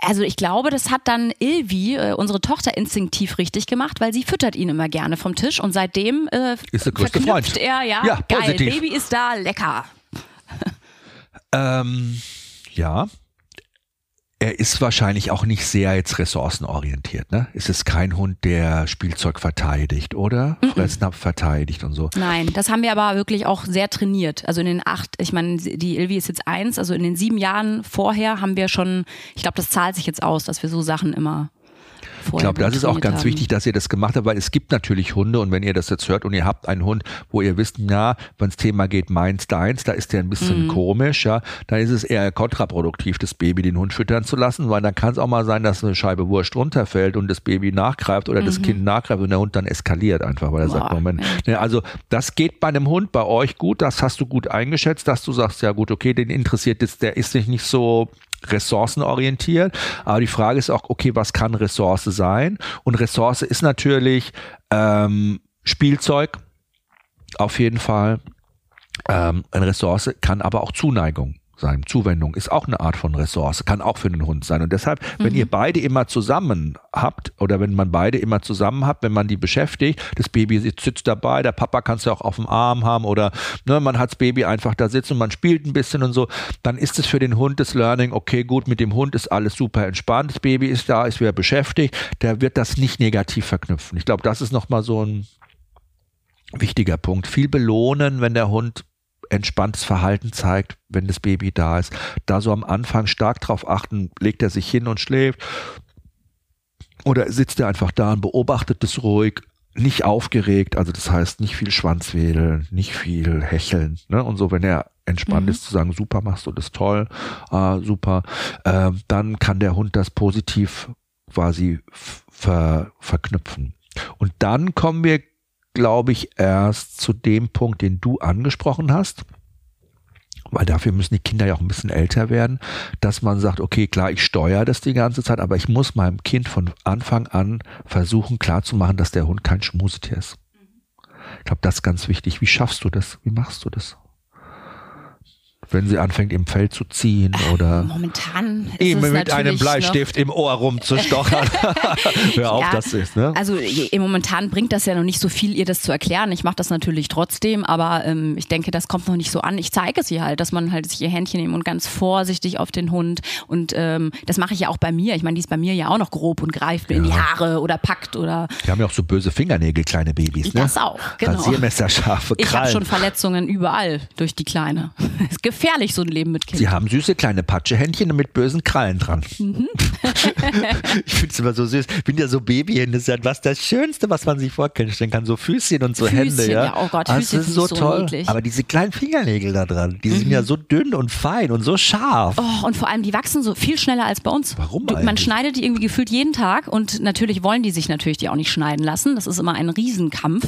Also ich glaube, das hat dann Ilvi, äh, unsere Tochter, instinktiv richtig gemacht, weil sie füttert ihn immer gerne vom Tisch und seitdem äh, ist der größte Freund. er, ja, Ja, geil, positiv. Baby ist da, lecker. Ähm, ja. Er ist wahrscheinlich auch nicht sehr jetzt ressourcenorientiert, ne? Es ist kein Hund, der Spielzeug verteidigt, oder? Fressnapf verteidigt und so. Nein, das haben wir aber wirklich auch sehr trainiert. Also in den acht, ich meine, die Ilvi ist jetzt eins, also in den sieben Jahren vorher haben wir schon, ich glaube, das zahlt sich jetzt aus, dass wir so Sachen immer Ich vorher glaube, das ist auch ganz haben. wichtig, dass ihr das gemacht habt, weil es gibt natürlich Hunde und wenn ihr das jetzt hört und ihr habt einen Hund, wo ihr wisst, ja, wenn es Thema geht, meins, deins, da ist der ein bisschen Mhm. komisch, ja, dann ist es eher kontraproduktiv, das Baby den Hund füttern zu lassen, weil dann kann es auch mal sein, dass eine Scheibe Wurst runterfällt und das Baby nachgreift oder das Kind nachgreift und der Hund dann eskaliert einfach, weil er sagt, Mhm. Boah, Moment, ja. Ne, also das geht bei einem Hund, bei euch gut, das hast du gut eingeschätzt, dass du sagst, ja gut, okay, den interessiert jetzt, der ist nicht so ressourcenorientiert, aber die Frage ist auch, okay, was kann Ressource sein? Und Ressource ist natürlich ähm, Spielzeug, auf jeden Fall. Ähm, eine Ressource kann aber auch Zuneigung sein. Zuwendung ist auch eine Art von Ressource, kann auch für den Hund sein. Und deshalb, wenn ihr beide immer zusammen habt oder wenn man beide immer zusammen habt, wenn man die beschäftigt, das Baby sitzt sitzt dabei, der Papa kannst du auch auf dem Arm haben oder ne, man hat das Baby einfach da sitzen und man spielt ein bisschen und so, dann ist es für den Hund das Learning, okay, gut, mit dem Hund ist alles super entspannt, das Baby ist da, ist wieder beschäftigt, der wird das nicht negativ verknüpfen. Ich glaube, das ist nochmal so ein wichtiger Punkt. Viel belohnen, wenn der Hund entspanntes Verhalten zeigt, wenn das Baby da ist. Da so am Anfang stark drauf achten, legt er sich hin und schläft oder sitzt er einfach da und beobachtet es ruhig, nicht aufgeregt, also das heißt nicht viel Schwanzwedeln, nicht viel Hecheln ne? und so, wenn er entspannt ist, zu sagen, super, machst du das toll, äh, super, äh, dann kann der Hund das positiv quasi ver verknüpfen. Und dann kommen wir, glaube ich, erst zu dem Punkt, den du angesprochen hast weil dafür müssen die Kinder ja auch ein bisschen älter werden, dass man sagt, okay, klar, ich steuere das die ganze Zeit, aber ich muss meinem Kind von Anfang an versuchen klarzumachen, dass der Hund kein Schmusetier ist. Ich glaube, das ist ganz wichtig. Wie schaffst du das? Wie machst du das? Wenn sie anfängt, im Fell zu ziehen oder Momentan ist ihm es mit einem natürlich Bleistift im Ohr rumzustochern. [LAUGHS] Hör auf, Ja, das ist, ne? Also Momentan bringt das ja noch nicht so viel, ihr das zu erklären. Ich mache das natürlich trotzdem, aber ähm, ich denke, das kommt noch nicht so an. Ich zeige es ihr halt, dass man halt sich ihr Händchen nimmt und ganz vorsichtig auf den Hund. Und ähm, das mache ich ja auch bei mir. Ich meine, die ist bei mir ja auch noch grob und greift mir in die Haare oder packt oder Die haben ja auch so böse Fingernägel, kleine Babys, ne? Das auch, genau. Rasiermesserscharfe ich habe Krallen. schon Verletzungen überall durch die Kleine. [LAUGHS] ist gefährlich, so ein Leben mit Kind. Sie haben süße kleine Patschehändchen mit bösen Krallen dran. Mhm. [LAUGHS] ich finde es immer so süß. Ich finde ja so Babyhände das ist ja was das Schönste, was man sich vorstellen kann. So Füßchen und so Füßchen, Hände, ja. ja, oh Gott, Ah, Füßchen das ist so so toll. niedlich. Aber diese kleinen Fingernägel da dran, die sind ja so dünn und fein und so scharf. Oh, und vor allem, die wachsen so viel schneller als bei uns. Warum Du, man schneidet die irgendwie gefühlt jeden Tag und natürlich wollen die sich natürlich die auch nicht schneiden lassen. Das ist immer ein Riesenkampf.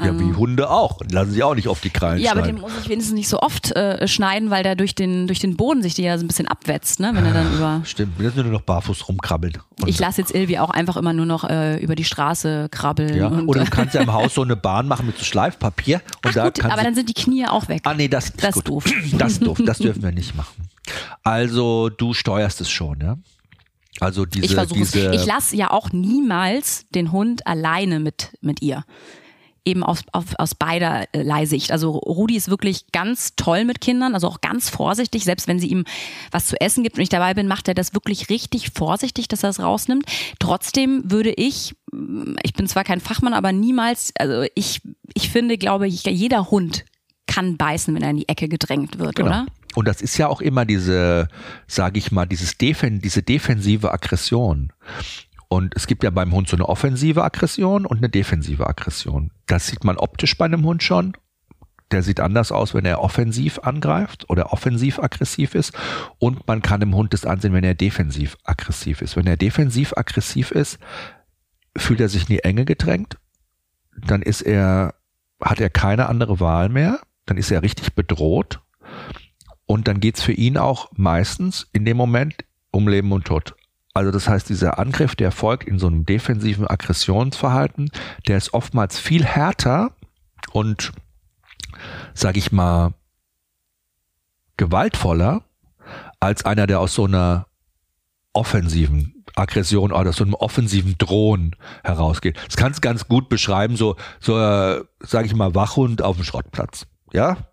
Ja, wie Hunde auch. Lassen sie auch nicht auf die Krallen Ja, aber den muss ich wenigstens nicht so oft äh, schneiden, weil der durch den, durch den Boden sich die ja so ein bisschen abwetzt, ne? wenn er dann über. Stimmt, müssen nur noch barfuß rumkrabbeln. Ich lasse jetzt Ilvi auch einfach immer nur noch äh, über die Straße krabbeln. ja. und, Oder du kannst ja im Haus [LAUGHS] so eine Bahn machen mit so Schleifpapier. Und Ach da gut, aber dann sind die Knie auch weg. Ah nee, das, Das ist doof. [CLEARS THROAT] Das ist doof. Das dürfen wir nicht machen. Also du steuerst es schon, ja? Also diese, ich versuche Ich lasse ja auch niemals den Hund alleine mit, mit ihr. Eben aus, auf, aus beiderlei Sicht. Also Rudi ist wirklich ganz toll mit Kindern, also auch ganz vorsichtig. Selbst wenn sie ihm was zu essen gibt und ich dabei bin, macht er das wirklich richtig vorsichtig, dass er es rausnimmt. Trotzdem würde ich, ich bin zwar kein Fachmann, aber niemals, also ich, ich finde, glaube ich, jeder Hund kann beißen, wenn er in die Ecke gedrängt wird, Genau. oder? Und das ist ja auch immer diese, sage ich mal, dieses Defen diese defensive Aggression. Und es gibt ja beim Hund so eine offensive Aggression und eine defensive Aggression. Das sieht man optisch bei einem Hund schon. Der sieht anders aus, wenn er offensiv angreift oder offensiv aggressiv ist. Und man kann dem Hund das ansehen, wenn er defensiv aggressiv ist. Wenn er defensiv aggressiv ist, fühlt er sich in die Enge gedrängt. Dann ist er, hat er keine andere Wahl mehr. Dann ist er richtig bedroht. Und dann geht's für ihn auch meistens in dem Moment um Leben und Tod. Also das heißt, dieser Angriff, der folgt in so einem defensiven Aggressionsverhalten, der ist oftmals viel härter und, sag ich mal, gewaltvoller als einer, der aus so einer offensiven Aggression oder so einem offensiven Drohen herausgeht. Das kannst du ganz gut beschreiben, so, so, äh, sag ich mal, Wachhund auf dem Schrottplatz. Ja?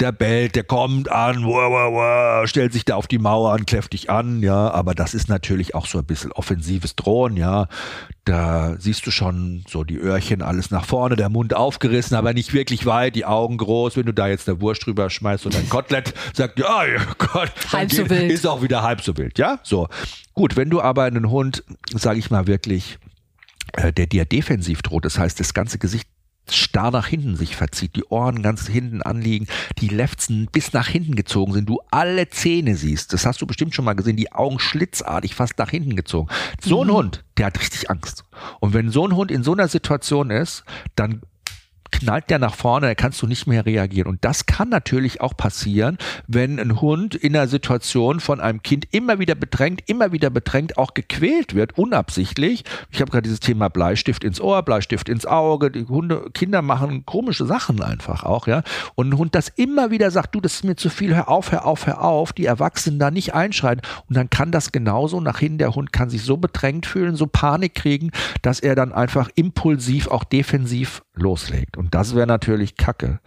Der bellt, der kommt an, wah, wah, wah, stellt sich da auf die Mauer an, kläfft dich an, ja, aber das ist natürlich auch so ein bisschen offensives Drohen, ja. Da siehst du schon so die Öhrchen alles nach vorne, der Mund aufgerissen, aber nicht wirklich weit, die Augen groß. Wenn du da jetzt eine Wurst drüber schmeißt und ein Kotelett, sagt, ja, Gott, halb so wild. ist auch wieder halb so wild, ja. So. Gut, wenn du aber einen Hund, sage ich mal wirklich, äh, der dir defensiv droht, das heißt, das ganze Gesicht starr nach hinten sich verzieht, die Ohren ganz hinten anliegen, die Lefzen bis nach hinten gezogen sind, du alle Zähne siehst. Das hast du bestimmt schon mal gesehen, die Augen schlitzartig fast nach hinten gezogen. So ein mhm. Hund, der hat richtig Angst. Und wenn so ein Hund in so einer Situation ist, dann knallt der nach vorne, da kannst du nicht mehr reagieren. Und das kann natürlich auch passieren, wenn ein Hund in einer Situation von einem Kind immer wieder bedrängt, immer wieder bedrängt, auch gequält wird, unabsichtlich. Ich habe gerade dieses Thema Bleistift ins Ohr, Bleistift ins Auge. Die Hunde, Kinder machen komische Sachen einfach auch, ja. Und ein Hund das immer wieder sagt, du, das ist mir zu viel, hör auf, hör auf, hör auf, die Erwachsenen da nicht einschreiten. Und dann kann das genauso nach hinten, der Hund kann sich so bedrängt fühlen, so Panik kriegen, dass er dann einfach impulsiv, auch defensiv loslegt. Und das wäre natürlich Kacke.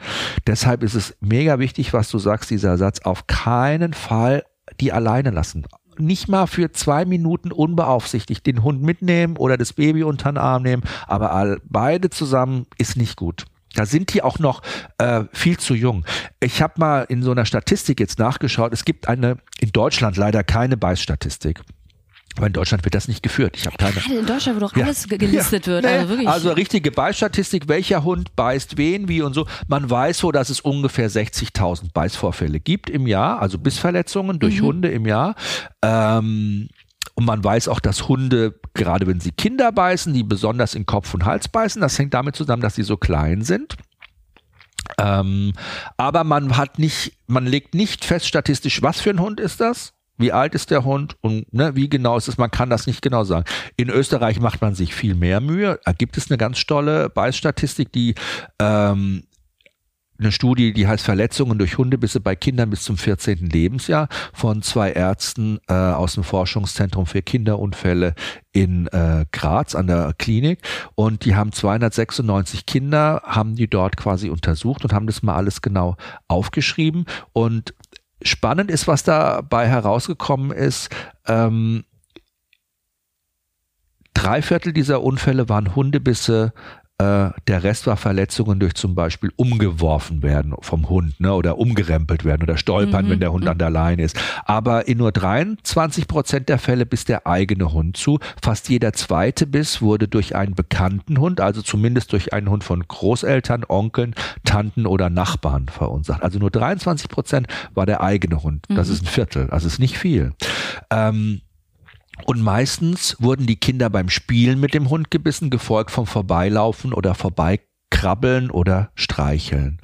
Deshalb ist es mega wichtig, was du sagst, dieser Satz, auf keinen Fall die alleine lassen. Nicht mal für zwei Minuten unbeaufsichtigt den Hund mitnehmen oder das Baby unter den Arm nehmen, aber all, beide zusammen ist nicht gut. Da sind die auch noch äh, viel zu jung. Ich habe mal in so einer Statistik jetzt nachgeschaut. Es gibt eine in Deutschland leider keine Beißstatistik. Aber in Deutschland wird das nicht geführt. Ich habe keine. Gerade in Deutschland, wo doch ja. alles gelistet ja. wird. Also, wirklich. also richtige Beißstatistik, welcher Hund beißt wen, wie und so. Man weiß so, dass es ungefähr 60.000 Beißvorfälle gibt im Jahr, also Bissverletzungen durch mhm. Hunde im Jahr. Ähm, und man weiß auch, dass Hunde, gerade wenn sie Kinder beißen, die besonders in Kopf und Hals beißen, das hängt damit zusammen, dass sie so klein sind. Ähm, aber man hat nicht, man legt nicht fest statistisch, was für ein Hund ist das? Wie alt ist der Hund und ne, wie genau ist es? Man kann das nicht genau sagen. In Österreich macht man sich viel mehr Mühe. Da gibt es eine ganz tolle Beißstatistik, die ähm, eine Studie, die heißt Verletzungen durch Hundebisse bei Kindern bis zum 14. Lebensjahr von zwei Ärzten äh, aus dem Forschungszentrum für Kinderunfälle in äh, Graz an der Klinik und die haben 296 Kinder, haben die dort quasi untersucht und haben das mal alles genau aufgeschrieben und spannend ist, was dabei herausgekommen ist. Ähm, drei Viertel dieser Unfälle waren Hundebisse der Rest war Verletzungen durch zum Beispiel umgeworfen werden vom Hund ne, oder umgerempelt werden oder stolpern, mhm. wenn der Hund an der Leine ist. Aber in nur 23 Prozent der Fälle biss der eigene Hund zu. Fast jeder zweite Biss wurde durch einen bekannten Hund, also zumindest durch einen Hund von Großeltern, Onkeln, Tanten oder Nachbarn verursacht. Also nur 23 Prozent war der eigene Hund. Das mhm. ist ein Viertel, also ist nicht viel. Ähm, und meistens wurden die Kinder beim Spielen mit dem Hund gebissen, gefolgt vom Vorbeilaufen oder Vorbeikrabbeln oder Streicheln.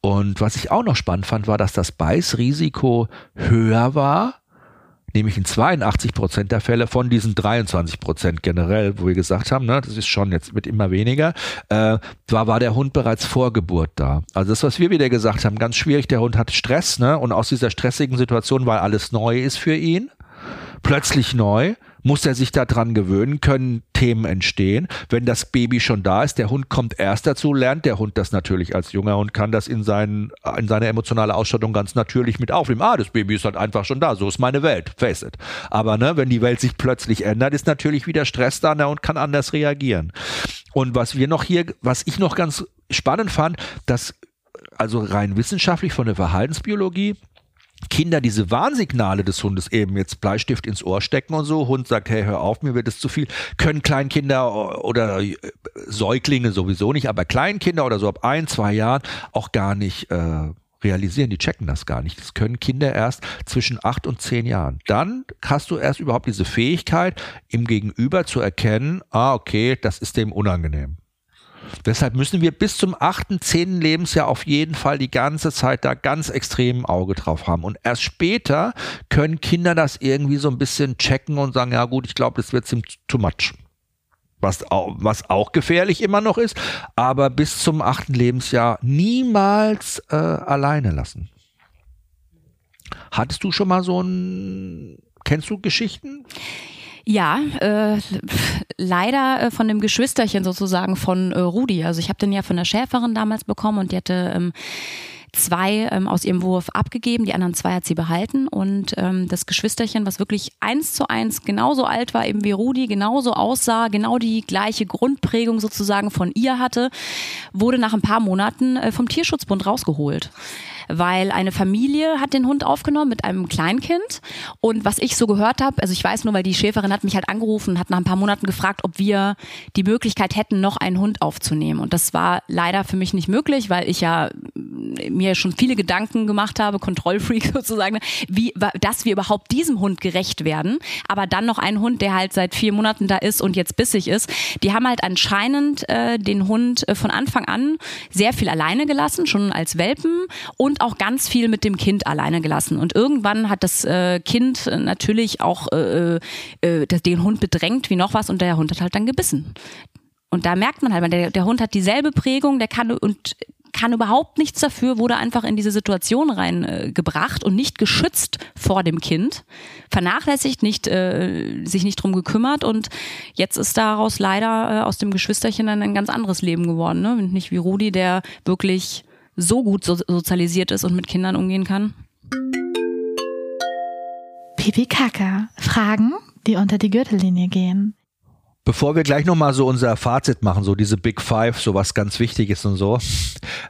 Und was ich auch noch spannend fand, war, dass das Beißrisiko höher war, nämlich in 82 Prozent der Fälle von diesen 23 Prozent generell, wo wir gesagt haben, ne, das ist schon jetzt mit immer weniger, äh, war, war der Hund bereits vor Geburt da. Also das, was wir wieder gesagt haben, ganz schwierig, der Hund hat Stress, ne, und aus dieser stressigen Situation, weil alles neu ist für ihn, plötzlich neu, muss er sich daran gewöhnen, können Themen entstehen. Wenn das Baby schon da ist, der Hund kommt erst dazu, lernt der Hund das natürlich als junger Hund, kann das in, seinen, in seine emotionale Ausstattung ganz natürlich mit aufnehmen. Ah, das Baby ist halt einfach schon da, so ist meine Welt, face it. Aber ne, wenn die Welt sich plötzlich ändert, ist natürlich wieder Stress da und kann anders reagieren. Und was wir noch hier, was ich noch ganz spannend fand, dass also rein wissenschaftlich von der Verhaltensbiologie, Kinder diese Warnsignale des Hundes eben jetzt Bleistift ins Ohr stecken und so, Hund sagt, hey, hör auf, mir wird es zu viel, können Kleinkinder oder äh, Säuglinge sowieso nicht, aber Kleinkinder oder so ab ein, zwei Jahren auch gar nicht äh, realisieren, die checken das gar nicht. Das können Kinder erst zwischen acht und zehn Jahren. Dann hast du erst überhaupt diese Fähigkeit, im Gegenüber zu erkennen, ah, okay, das ist dem unangenehm. Deshalb müssen wir bis zum achten, zehnten Lebensjahr auf jeden Fall die ganze Zeit da ganz extrem ein Auge drauf haben. Und erst später können Kinder das irgendwie so ein bisschen checken und sagen, ja gut, ich glaube, das wird too much. Was auch, was auch gefährlich immer noch ist, aber bis zum achten Lebensjahr niemals äh, alleine lassen. Hattest du schon mal so ein Kennst du Geschichten? Ja, äh, leider äh, von dem Geschwisterchen sozusagen von äh, Rudi. Also ich habe den ja von der Schäferin damals bekommen und die hatte ähm, zwei ähm, aus ihrem Wurf abgegeben, die anderen zwei hat sie behalten. Und ähm, das Geschwisterchen, was wirklich eins zu eins genauso alt war eben wie Rudi, genauso aussah, genau die gleiche Grundprägung sozusagen von ihr hatte, wurde nach ein paar Monaten äh, vom Tierschutzbund rausgeholt weil eine Familie hat den Hund aufgenommen mit einem Kleinkind. Und was ich so gehört habe, also ich weiß nur, weil die Schäferin hat mich halt angerufen hat nach ein paar Monaten gefragt, ob wir die Möglichkeit hätten, noch einen Hund aufzunehmen. Und das war leider für mich nicht möglich, weil ich ja mir schon viele Gedanken gemacht habe, Kontrollfreak [LAUGHS] sozusagen, wie, dass wir überhaupt diesem Hund gerecht werden. Aber dann noch ein Hund, der halt seit vier Monaten da ist und jetzt bissig ist. Die haben halt anscheinend äh, den Hund äh, von Anfang an sehr viel alleine gelassen, schon als Welpen und auch ganz viel mit dem Kind alleine gelassen. Und irgendwann hat das äh, Kind natürlich auch äh, äh, den Hund bedrängt wie noch was und der Hund hat halt dann gebissen. Und da merkt man halt, der, der Hund hat dieselbe Prägung, der kann und kann überhaupt nichts dafür, wurde einfach in diese Situation reingebracht äh, und nicht geschützt vor dem Kind, vernachlässigt, nicht äh, sich nicht drum gekümmert und jetzt ist daraus leider äh, aus dem Geschwisterchen dann ein ganz anderes Leben geworden, ne? Nicht wie Rudi, der wirklich so gut so sozialisiert ist und mit Kindern umgehen kann. Pipi Kaka. Fragen, die unter die Gürtellinie gehen. Bevor wir gleich nochmal so unser Fazit machen, so diese Big Five, so was ganz Wichtiges und so,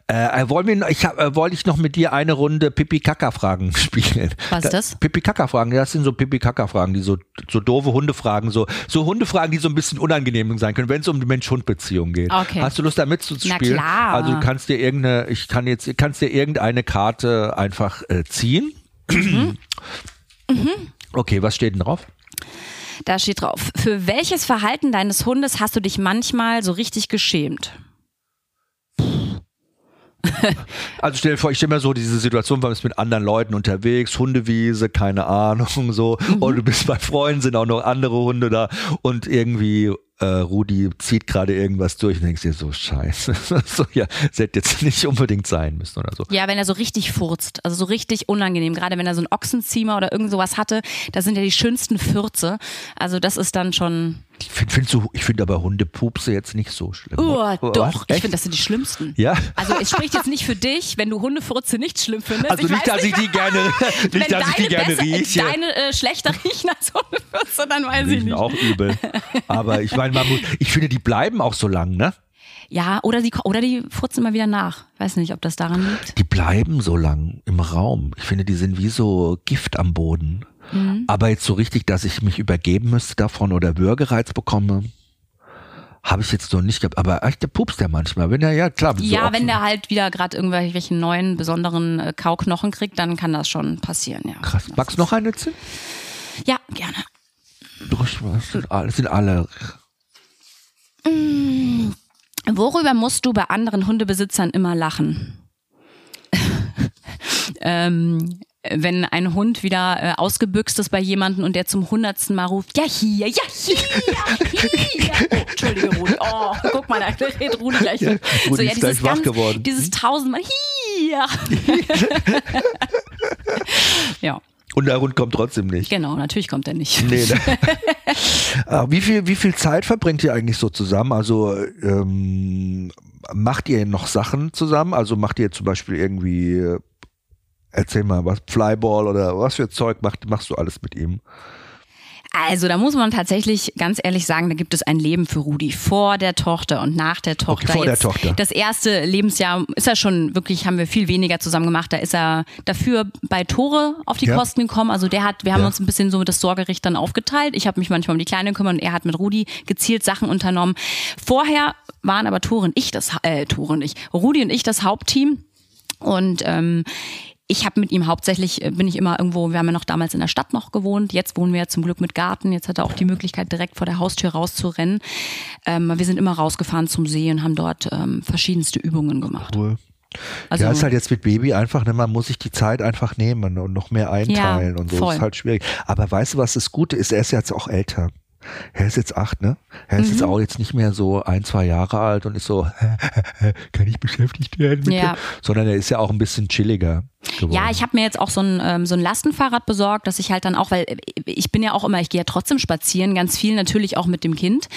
äh, wollen wir, ich hab, äh, wollte ich noch mit dir eine Runde Pipi-Kaka-Fragen [LAUGHS] spielen. Was ist das? Pipi-Kaka-Fragen, das sind so Pipi-Kaka-Fragen, die so, so doofe Hundefragen, so, so Hundefragen, die so ein bisschen unangenehm sein können, wenn es um die Mensch-Hund-Beziehung geht. Okay. Hast du Lust da mitzuspielen? Na klar. Also du kannst dir irgendeine, ich kann jetzt, kannst dir irgendeine Karte einfach äh, ziehen. Mhm. mhm. Okay, was steht denn drauf? Da steht drauf, für welches Verhalten deines Hundes hast du dich manchmal so richtig geschämt? [LAUGHS] Also stell dir vor, ich stelle mir so diese Situation, weil du bist mit anderen Leuten unterwegs, Hundewiese, keine Ahnung, so, mhm. und du bist bei Freunden, sind auch noch andere Hunde da und irgendwie äh, Rudi zieht gerade irgendwas durch und denkst dir so, scheiße. [LAUGHS] so, ja, das hätte jetzt [LAUGHS] nicht unbedingt sein müssen oder so. Ja, wenn er so richtig furzt, also so richtig unangenehm, gerade wenn er so einen Ochsenziemer oder irgend sowas hatte, das sind ja die schönsten Fürze. Also das ist dann schon ich finde find so, ich finde aber Hundepupse jetzt nicht so schlimm. Oh, oh doch. Ich finde, das sind die schlimmsten. Ja. Also es spricht jetzt nicht für dich, wenn du Hundefurze nicht schlimm findest. Also ich nicht, [LAUGHS] dass ich die gerne, nicht, dass ich die gerne besser, rieche. Deine äh, schlechter riechen als Hundefurze, dann weiß die ich nicht. auch übel. Aber ich meine, ich finde, die bleiben auch so lang, ne? Ja, oder die, oder die furzen mal wieder nach. Weiß nicht, ob das daran liegt. Die bleiben so lang im Raum. Ich finde, die sind wie so Gift am Boden. Mhm. Aber jetzt so richtig, dass ich mich übergeben müsste davon oder Würgereiz bekomme, habe ich jetzt noch nicht gehabt. Aber echt, der pupst ja manchmal. Wenn er, ja klar. So ja, wenn der halt wieder gerade irgendwelche neuen, besonderen äh, Kauknochen kriegt, dann kann das schon passieren, ja. Krass. Magst du noch eine ziehen? Ja, gerne. Das sind alle. Das sind alle. Mm. Worüber musst du bei anderen Hundebesitzern immer lachen? [LAUGHS] ähm, wenn ein Hund wieder äh, ausgebüxt ist bei jemandem und der zum hundertsten Mal ruft, ja hier, ja hier, hier. Oh, Entschuldige, Rudi. Oh, guck mal, da redet Rudi gleich. Ja, Rudi so, ja, dieses, ganz, geworden. dieses tausendmal hier. [LAUGHS] ja. Und der Hund kommt trotzdem nicht. Genau, natürlich kommt er nicht. Nee, ne? [LAUGHS] Ah, wie, viel, wie viel Zeit verbringt ihr eigentlich so zusammen? Also ähm, macht ihr noch Sachen zusammen? Also macht ihr zum Beispiel irgendwie Erzähl mal, was Flyball oder was für Zeug macht, machst du alles mit ihm? Also da muss man tatsächlich ganz ehrlich sagen, da gibt es ein Leben für Rudi vor der Tochter und nach der Tochter. Okay, vor Jetzt der Tochter. Das erste Lebensjahr ist er schon wirklich, haben wir viel weniger zusammen gemacht. Da ist er dafür bei Tore auf die ja. Kosten gekommen. Also der hat, wir haben ja. uns ein bisschen so das Sorgerecht dann aufgeteilt. Ich habe mich manchmal um die Kleine gekümmert und er hat mit Rudi gezielt Sachen unternommen. Vorher waren aber Tore und ich das, äh, Tore und ich, Rudi und ich das Hauptteam. Und ähm, ich habe mit ihm hauptsächlich, äh, bin ich immer irgendwo, wir haben ja noch damals in der Stadt noch gewohnt, jetzt wohnen wir ja zum Glück mit Garten, jetzt hat er auch die Möglichkeit, direkt vor der Haustür rauszurennen. Ähm, wir sind immer rausgefahren zum See und haben dort ähm, verschiedenste Übungen gemacht. Cool. Also, ja, ist halt jetzt mit Baby einfach, ne, man muss sich die Zeit einfach nehmen und noch mehr einteilen ja, und so. Voll. Ist halt schwierig. Aber weißt du, was das Gute ist? Er ist jetzt auch älter. Er ist jetzt acht, ne? Er ist mhm. jetzt auch jetzt nicht mehr so ein, zwei Jahre alt und ist so, [LAUGHS] kann ich beschäftigt werden mit ja. dem? Sondern er ist ja auch ein bisschen chilliger. Geworden. Ja, ich habe mir jetzt auch so ein, ähm, so ein Lastenfahrrad besorgt, dass ich halt dann auch, weil äh, ich bin ja auch immer, ich gehe ja trotzdem spazieren, ganz viel natürlich auch mit dem Kind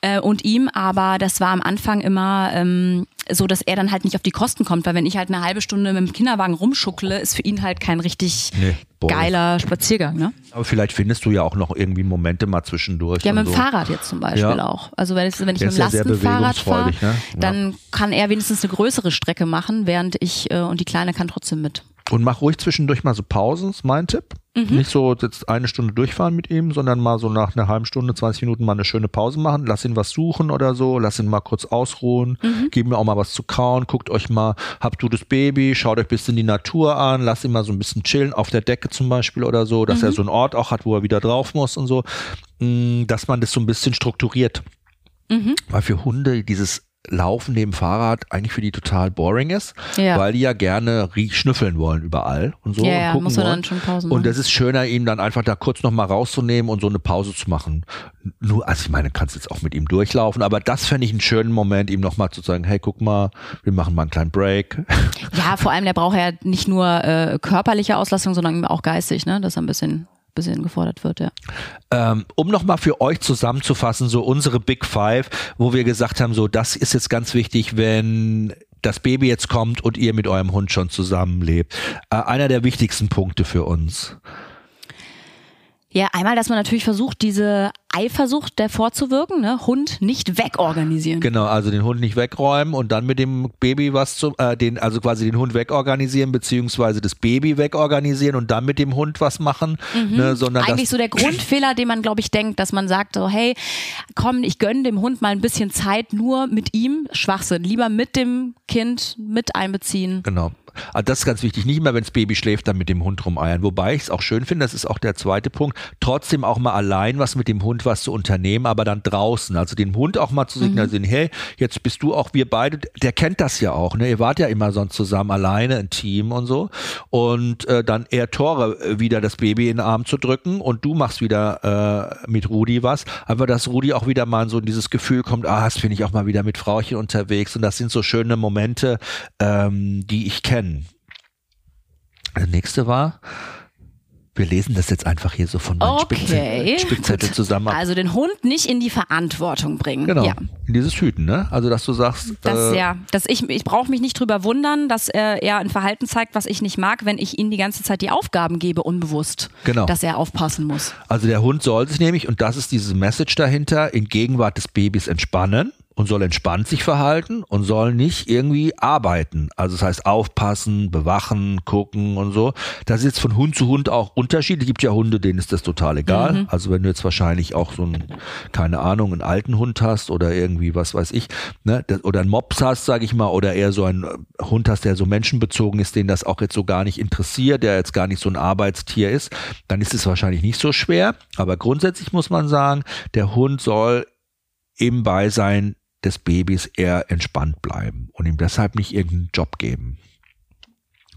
äh, und ihm, aber das war am Anfang immer ähm, so, dass er dann halt nicht auf die Kosten kommt, weil wenn ich halt eine halbe Stunde mit dem Kinderwagen rumschuckle, ist für ihn halt kein richtig nee, geiler Spaziergang. Ne? Aber vielleicht findest du ja auch noch irgendwie Momente mal zwischendurch. Ja, mit dem so. Fahrrad jetzt zum Beispiel ja. auch. Also wenn ich, wenn ich mit dem ja Lastenfahrrad fahre, ne? ja. dann kann er wenigstens eine größere Strecke machen, während ich äh, und die Kleine kann trotzdem mit. Und mach ruhig zwischendurch mal so Pausen, ist mein Tipp. Mhm. Nicht so jetzt eine Stunde durchfahren mit ihm, sondern mal so nach einer halben Stunde, 20 Minuten mal eine schöne Pause machen. Lass ihn was suchen oder so, lass ihn mal kurz ausruhen, mhm. gib mir auch mal was zu kauen, guckt euch mal, habt du das Baby, schaut euch ein bisschen die Natur an, lass ihn mal so ein bisschen chillen, auf der Decke zum Beispiel oder so, dass mhm. er so einen Ort auch hat, wo er wieder drauf muss und so, mm, dass man das so ein bisschen strukturiert. Mhm. Weil für Hunde dieses Laufen neben Fahrrad eigentlich für die total boring ist, ja. weil die ja gerne schnüffeln wollen überall und so. Ja, ja muss man dann schon Pausen machen. Und das ist schöner, ihm dann einfach da kurz nochmal rauszunehmen und so eine Pause zu machen. Nur, also ich meine, kannst jetzt auch mit ihm durchlaufen, aber das fände ich einen schönen Moment, ihm nochmal zu sagen, hey, guck mal, wir machen mal einen kleinen Break. Ja, vor allem, der braucht ja nicht nur äh, körperliche Auslastung, sondern auch geistig, ne, dass er ein bisschen bisschen gefordert wird, ja. Ähm, um nochmal für euch zusammenzufassen, so unsere Big Five, wo wir gesagt haben, so das ist jetzt ganz wichtig, wenn das Baby jetzt kommt und ihr mit eurem Hund schon zusammenlebt. Äh, einer der wichtigsten Punkte für uns. Ja, einmal, dass man natürlich versucht, diese Eifersucht davor zu wirken, ne? Hund nicht wegorganisieren. Genau, also den Hund nicht wegräumen und dann mit dem Baby was zu, äh, den, also quasi den Hund wegorganisieren, beziehungsweise das Baby wegorganisieren und dann mit dem Hund was machen. Mhm. Ne? Sondern Eigentlich so der [CLEARS THROAT] Grundfehler, den man, glaube ich, denkt, dass man sagt so, hey, komm, ich gönne dem Hund mal ein bisschen Zeit nur mit ihm. Schwachsinn. Lieber mit dem Kind mit einbeziehen. Genau. Also das ist ganz wichtig. Nicht immer, wenn das Baby schläft, dann mit dem Hund rumeiern. Wobei ich es auch schön finde, das ist auch der zweite Punkt, trotzdem auch mal allein was mit dem Hund was zu unternehmen, aber dann draußen. Also den Hund auch mal zu signalisieren, mhm. hey, jetzt bist du auch, wir beide, der kennt das ja auch, ne? Ihr wart ja immer sonst zusammen, alleine, ein Team und so. Und äh, dann eher Tore äh, wieder das Baby in den Arm zu drücken und du machst wieder äh, mit Rudi was. Aber dass Rudi auch wieder mal so in dieses Gefühl kommt, ah, das finde ich auch mal wieder mit Frauchen unterwegs. Und das sind so schöne Momente, ähm, die ich kenne Der nächste war, wir lesen das jetzt einfach hier so von meinem okay. Spickzettel zusammen. [LAUGHS] Also den Hund nicht in die Verantwortung bringen. Genau. Ja. In dieses Hüten, ne? Also dass du sagst. Das, äh, ja, dass ich, ich brauche mich nicht drüber wundern, dass er, er ein Verhalten zeigt, was ich nicht mag, wenn ich ihm die ganze Zeit die Aufgaben gebe, unbewusst. Genau. Dass er aufpassen muss. Also der Hund soll sich nämlich, und das ist diese Message dahinter, in Gegenwart des Babys entspannen und soll entspannt sich verhalten und soll nicht irgendwie arbeiten. Also das heißt aufpassen, bewachen, gucken und so. Das ist jetzt von Hund zu Hund auch unterschiedlich. Es gibt ja Hunde, denen ist das total egal. Mhm. Also wenn du jetzt wahrscheinlich auch so einen, keine Ahnung, einen alten Hund hast oder irgendwie, was weiß ich, ne, oder einen Mops hast, sage ich mal, oder eher so einen Hund hast, der so menschenbezogen ist, den das auch jetzt so gar nicht interessiert, der jetzt gar nicht so ein Arbeitstier ist, dann ist es wahrscheinlich nicht so schwer. Aber grundsätzlich muss man sagen, der Hund soll im Beisein des Babys eher entspannt bleiben und ihm deshalb nicht irgendeinen Job geben.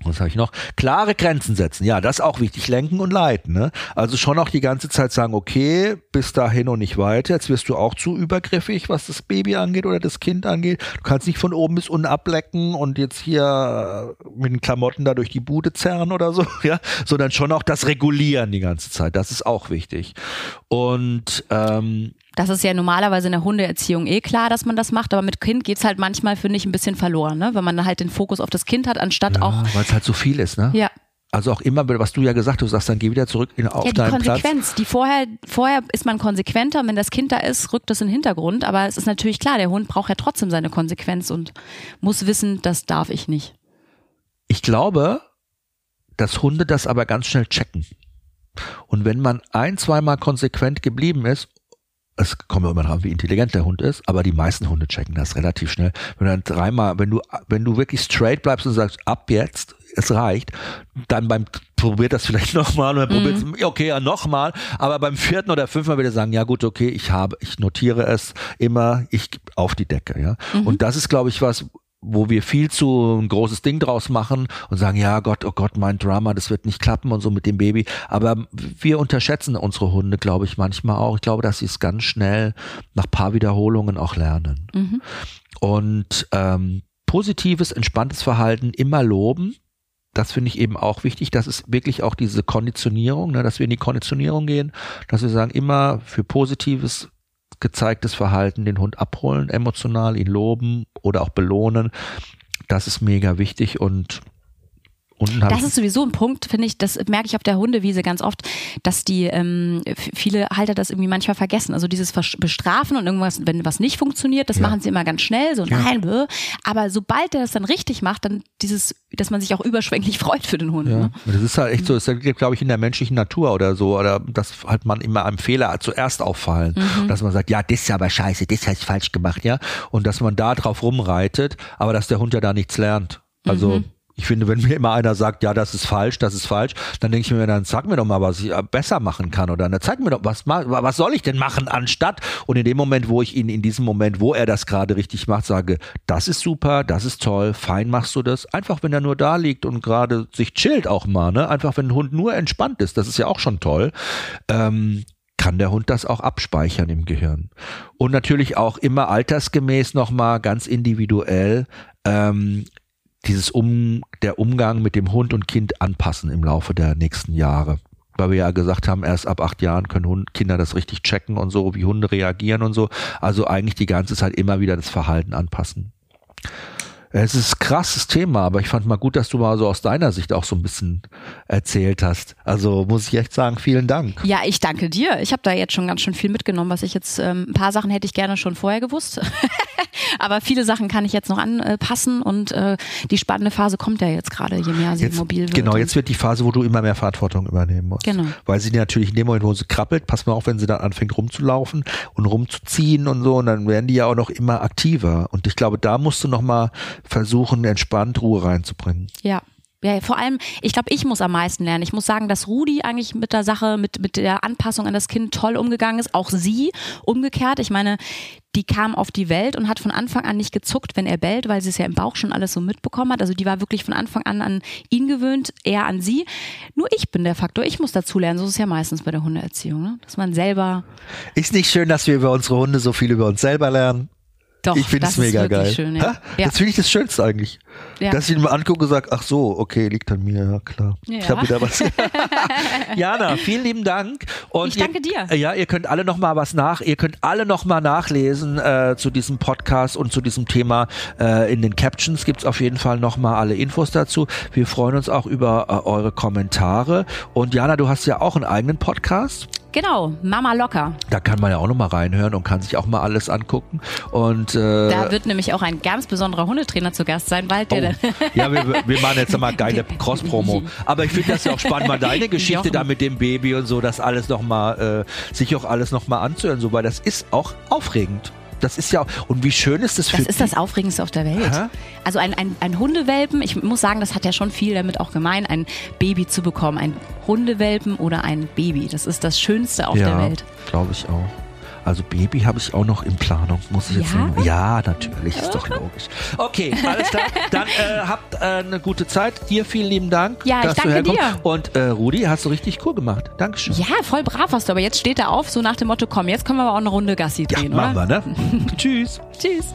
Was habe ich noch? Klare Grenzen setzen. Ja, das ist auch wichtig. Lenken und leiten. Ne? Also schon auch die ganze Zeit sagen, okay, bis dahin und nicht weiter. Jetzt wirst du auch zu übergriffig, was das Baby angeht oder das Kind angeht. Du kannst nicht von oben bis unten ablecken und jetzt hier mit den Klamotten da durch die Bude zerren oder so, [LAUGHS] ja, sondern schon auch das Regulieren die ganze Zeit. Das ist auch wichtig. Und ähm, das ist ja normalerweise in der Hundeerziehung eh klar, dass man das macht, aber mit Kind geht's halt manchmal, finde ich, ein bisschen verloren, ne? wenn man halt den Fokus auf das Kind hat, anstatt ja, auch. Weil es halt so viel ist, ne? Ja. Also auch immer, was du ja gesagt hast, du sagst, dann geh wieder zurück in, auf ja, die deinen Konsequenz. Platz. Die vorher, vorher ist man konsequenter, wenn das Kind da ist, rückt das in den Hintergrund. Aber es ist natürlich klar, der Hund braucht ja trotzdem seine Konsequenz und muss wissen, das darf ich nicht. Ich glaube, dass Hunde das aber ganz schnell checken. Und wenn man ein, zweimal konsequent geblieben ist es kommt immer dran, wie intelligent der Hund ist, aber die meisten Hunde checken das relativ schnell. Wenn du dann dreimal, wenn du, wenn du wirklich straight bleibst und sagst, ab jetzt, es reicht, dann beim probiert das vielleicht [LAUGHS] nochmal und dann mhm. probiert es, okay, ja, nochmal, aber beim vierten oder fünften Mal wieder sagen, ja gut, okay, ich habe, ich notiere es immer, ich auf die Decke, ja. Mhm. Und das ist, glaube ich, was, wo wir viel zu ein großes Ding draus machen und sagen, ja Gott, oh Gott, mein Drama, das wird nicht klappen und so mit dem Baby. Aber wir unterschätzen unsere Hunde, glaube ich, manchmal auch. Ich glaube, dass sie es ganz schnell nach paar Wiederholungen auch lernen. Mhm. Und ähm, positives, entspanntes Verhalten immer loben das finde ich eben auch wichtig, dass es wirklich auch diese Konditionierung, ne, dass wir in die Konditionierung gehen, dass wir sagen, immer für positives gezeigtes Verhalten den Hund abholen, emotional ihn loben oder auch belohnen. Das ist mega wichtig und das ist sowieso ein Punkt, finde ich, das merke ich auf der Hundewiese ganz oft, dass die ähm, viele Halter das irgendwie manchmal vergessen. Also dieses Bestrafen und irgendwas, wenn was nicht funktioniert, das ja. machen sie immer ganz schnell, so ja. nein, bäh. aber sobald der das dann richtig macht, dann dieses, dass man sich auch überschwänglich [LAUGHS] freut für den Hund. Ja. Ne? Das ist halt echt so, das ist, glaube ich, in der menschlichen Natur oder so, oder dass halt man immer einem Fehler zuerst auffallen. Mhm. Dass man sagt, ja, das ist aber scheiße, das hast falsch gemacht, ja. Und dass man da drauf rumreitet, aber dass der Hund ja da nichts lernt. Also mhm. Ich finde, wenn mir immer einer sagt, ja, das ist falsch, das ist falsch, dann denke ich mir, dann sag mir doch mal, was ich äh, besser machen kann oder dann zeig mir doch, was, was soll ich denn machen anstatt? Und in dem Moment, wo ich ihn in diesem Moment, wo er das gerade richtig macht, sage, das ist super, das ist toll, fein machst du das. Einfach, wenn er nur da liegt und gerade sich chillt auch mal, ne? Einfach, wenn ein Hund nur entspannt ist, das ist ja auch schon toll. Ähm, kann der Hund das auch abspeichern im Gehirn. Und natürlich auch immer altersgemäß nochmal ganz individuell ähm, dieses um, der Umgang mit dem Hund und Kind anpassen im Laufe der nächsten Jahre. Weil wir ja gesagt haben, erst ab acht Jahren können Hund, Kinder das richtig checken und so, wie Hunde reagieren und so. Also eigentlich die ganze Zeit immer wieder das Verhalten anpassen. Es ist ein krasses Thema, aber ich fand mal gut, dass du mal so aus deiner Sicht auch so ein bisschen erzählt hast. Also muss ich echt sagen, vielen Dank. Ja, ich danke dir. Ich habe da jetzt schon ganz schön viel mitgenommen, was ich jetzt, ähm, ein paar Sachen hätte ich gerne schon vorher gewusst. [LAUGHS] aber viele Sachen kann ich jetzt noch anpassen und äh, die spannende Phase kommt ja jetzt gerade, je mehr sie jetzt, mobil wird. Genau, jetzt wird die Phase, wo du immer mehr Verantwortung übernehmen musst. Genau. Weil sie natürlich in dem Moment, wo sie krabbelt, pass mal auf, wenn sie dann anfängt rumzulaufen und rumzuziehen und so, und dann werden die ja auch noch immer aktiver. Und ich glaube, da musst du noch mal versuchen, entspannt Ruhe reinzubringen. Ja. Ja, vor allem, ich glaube, ich muss am meisten lernen. Ich muss sagen, dass Rudi eigentlich mit der Sache, mit, mit der Anpassung an das Kind toll umgegangen ist. Auch sie umgekehrt. Ich meine, die kam auf die Welt und hat von Anfang an nicht gezuckt, wenn er bellt, weil sie es ja im Bauch schon alles so mitbekommen hat. Also die war wirklich von Anfang an an ihn gewöhnt, eher an sie. Nur ich bin der Faktor. Ich muss dazulernen. So ist es ja meistens bei der Hundeerziehung, ne? dass man selber. Ist nicht schön, dass wir über unsere Hunde so viel über uns selber lernen? Doch, ich finde es mega geil. Schön, ja. Ja. Das finde ich das Schönste eigentlich. Ja. Dass ich ihn mal angucke und sage, ach so, okay, liegt an mir, ja klar. Ja. Ich habe wieder was. [LAUGHS] Jana, vielen lieben Dank. Und ich danke ihr, dir. Ja, ihr könnt alle noch mal was nach, ihr könnt alle noch mal nachlesen äh, zu diesem Podcast und zu diesem Thema. Äh, in den Captions gibt's auf jeden Fall noch mal alle Infos dazu. Wir freuen uns auch über äh, eure Kommentare. Und Jana, du hast ja auch einen eigenen Podcast. Genau, Mama Locker. Da kann man ja auch noch mal reinhören und kann sich auch mal alles angucken. Und äh, da wird nämlich auch ein ganz besonderer Hundetrainer zu Gast sein, weil der. Oh. [LAUGHS] ja, wir, wir machen jetzt mal geile [LAUGHS] Cross-Promo. Aber ich finde das ja auch spannend, mal deine [LAUGHS] Geschichte da mit dem Baby und so, das alles noch mal, äh, sich auch alles noch mal anzuhören, so, weil das ist auch aufregend. Das ist ja, und wie schön ist das für Das ist das Aufregendste auf der Welt. Hä? Also ein, ein, ein Hundewelpen, ich muss sagen, das hat ja schon viel damit auch gemein, ein Baby zu bekommen. Ein Hundewelpen oder ein Baby. Das ist das Schönste auf ja, der Welt. Glaube ich auch. Also Baby habe ich auch noch in Planung, muss ich jetzt ja? sagen. Ja, natürlich, ist doch logisch. Okay, alles klar. Dann äh, habt äh, eine gute Zeit. Dir vielen lieben Dank. Ja, ich danke dir. Und äh, Rudi, hast du richtig cool gemacht. Dankeschön. Ja, voll brav hast du. Aber jetzt steht er auf, so nach dem Motto, komm, jetzt können wir aber auch eine Runde Gassi drehen, ja, machen oder? wir, ne? [LAUGHS] Tschüss. Tschüss.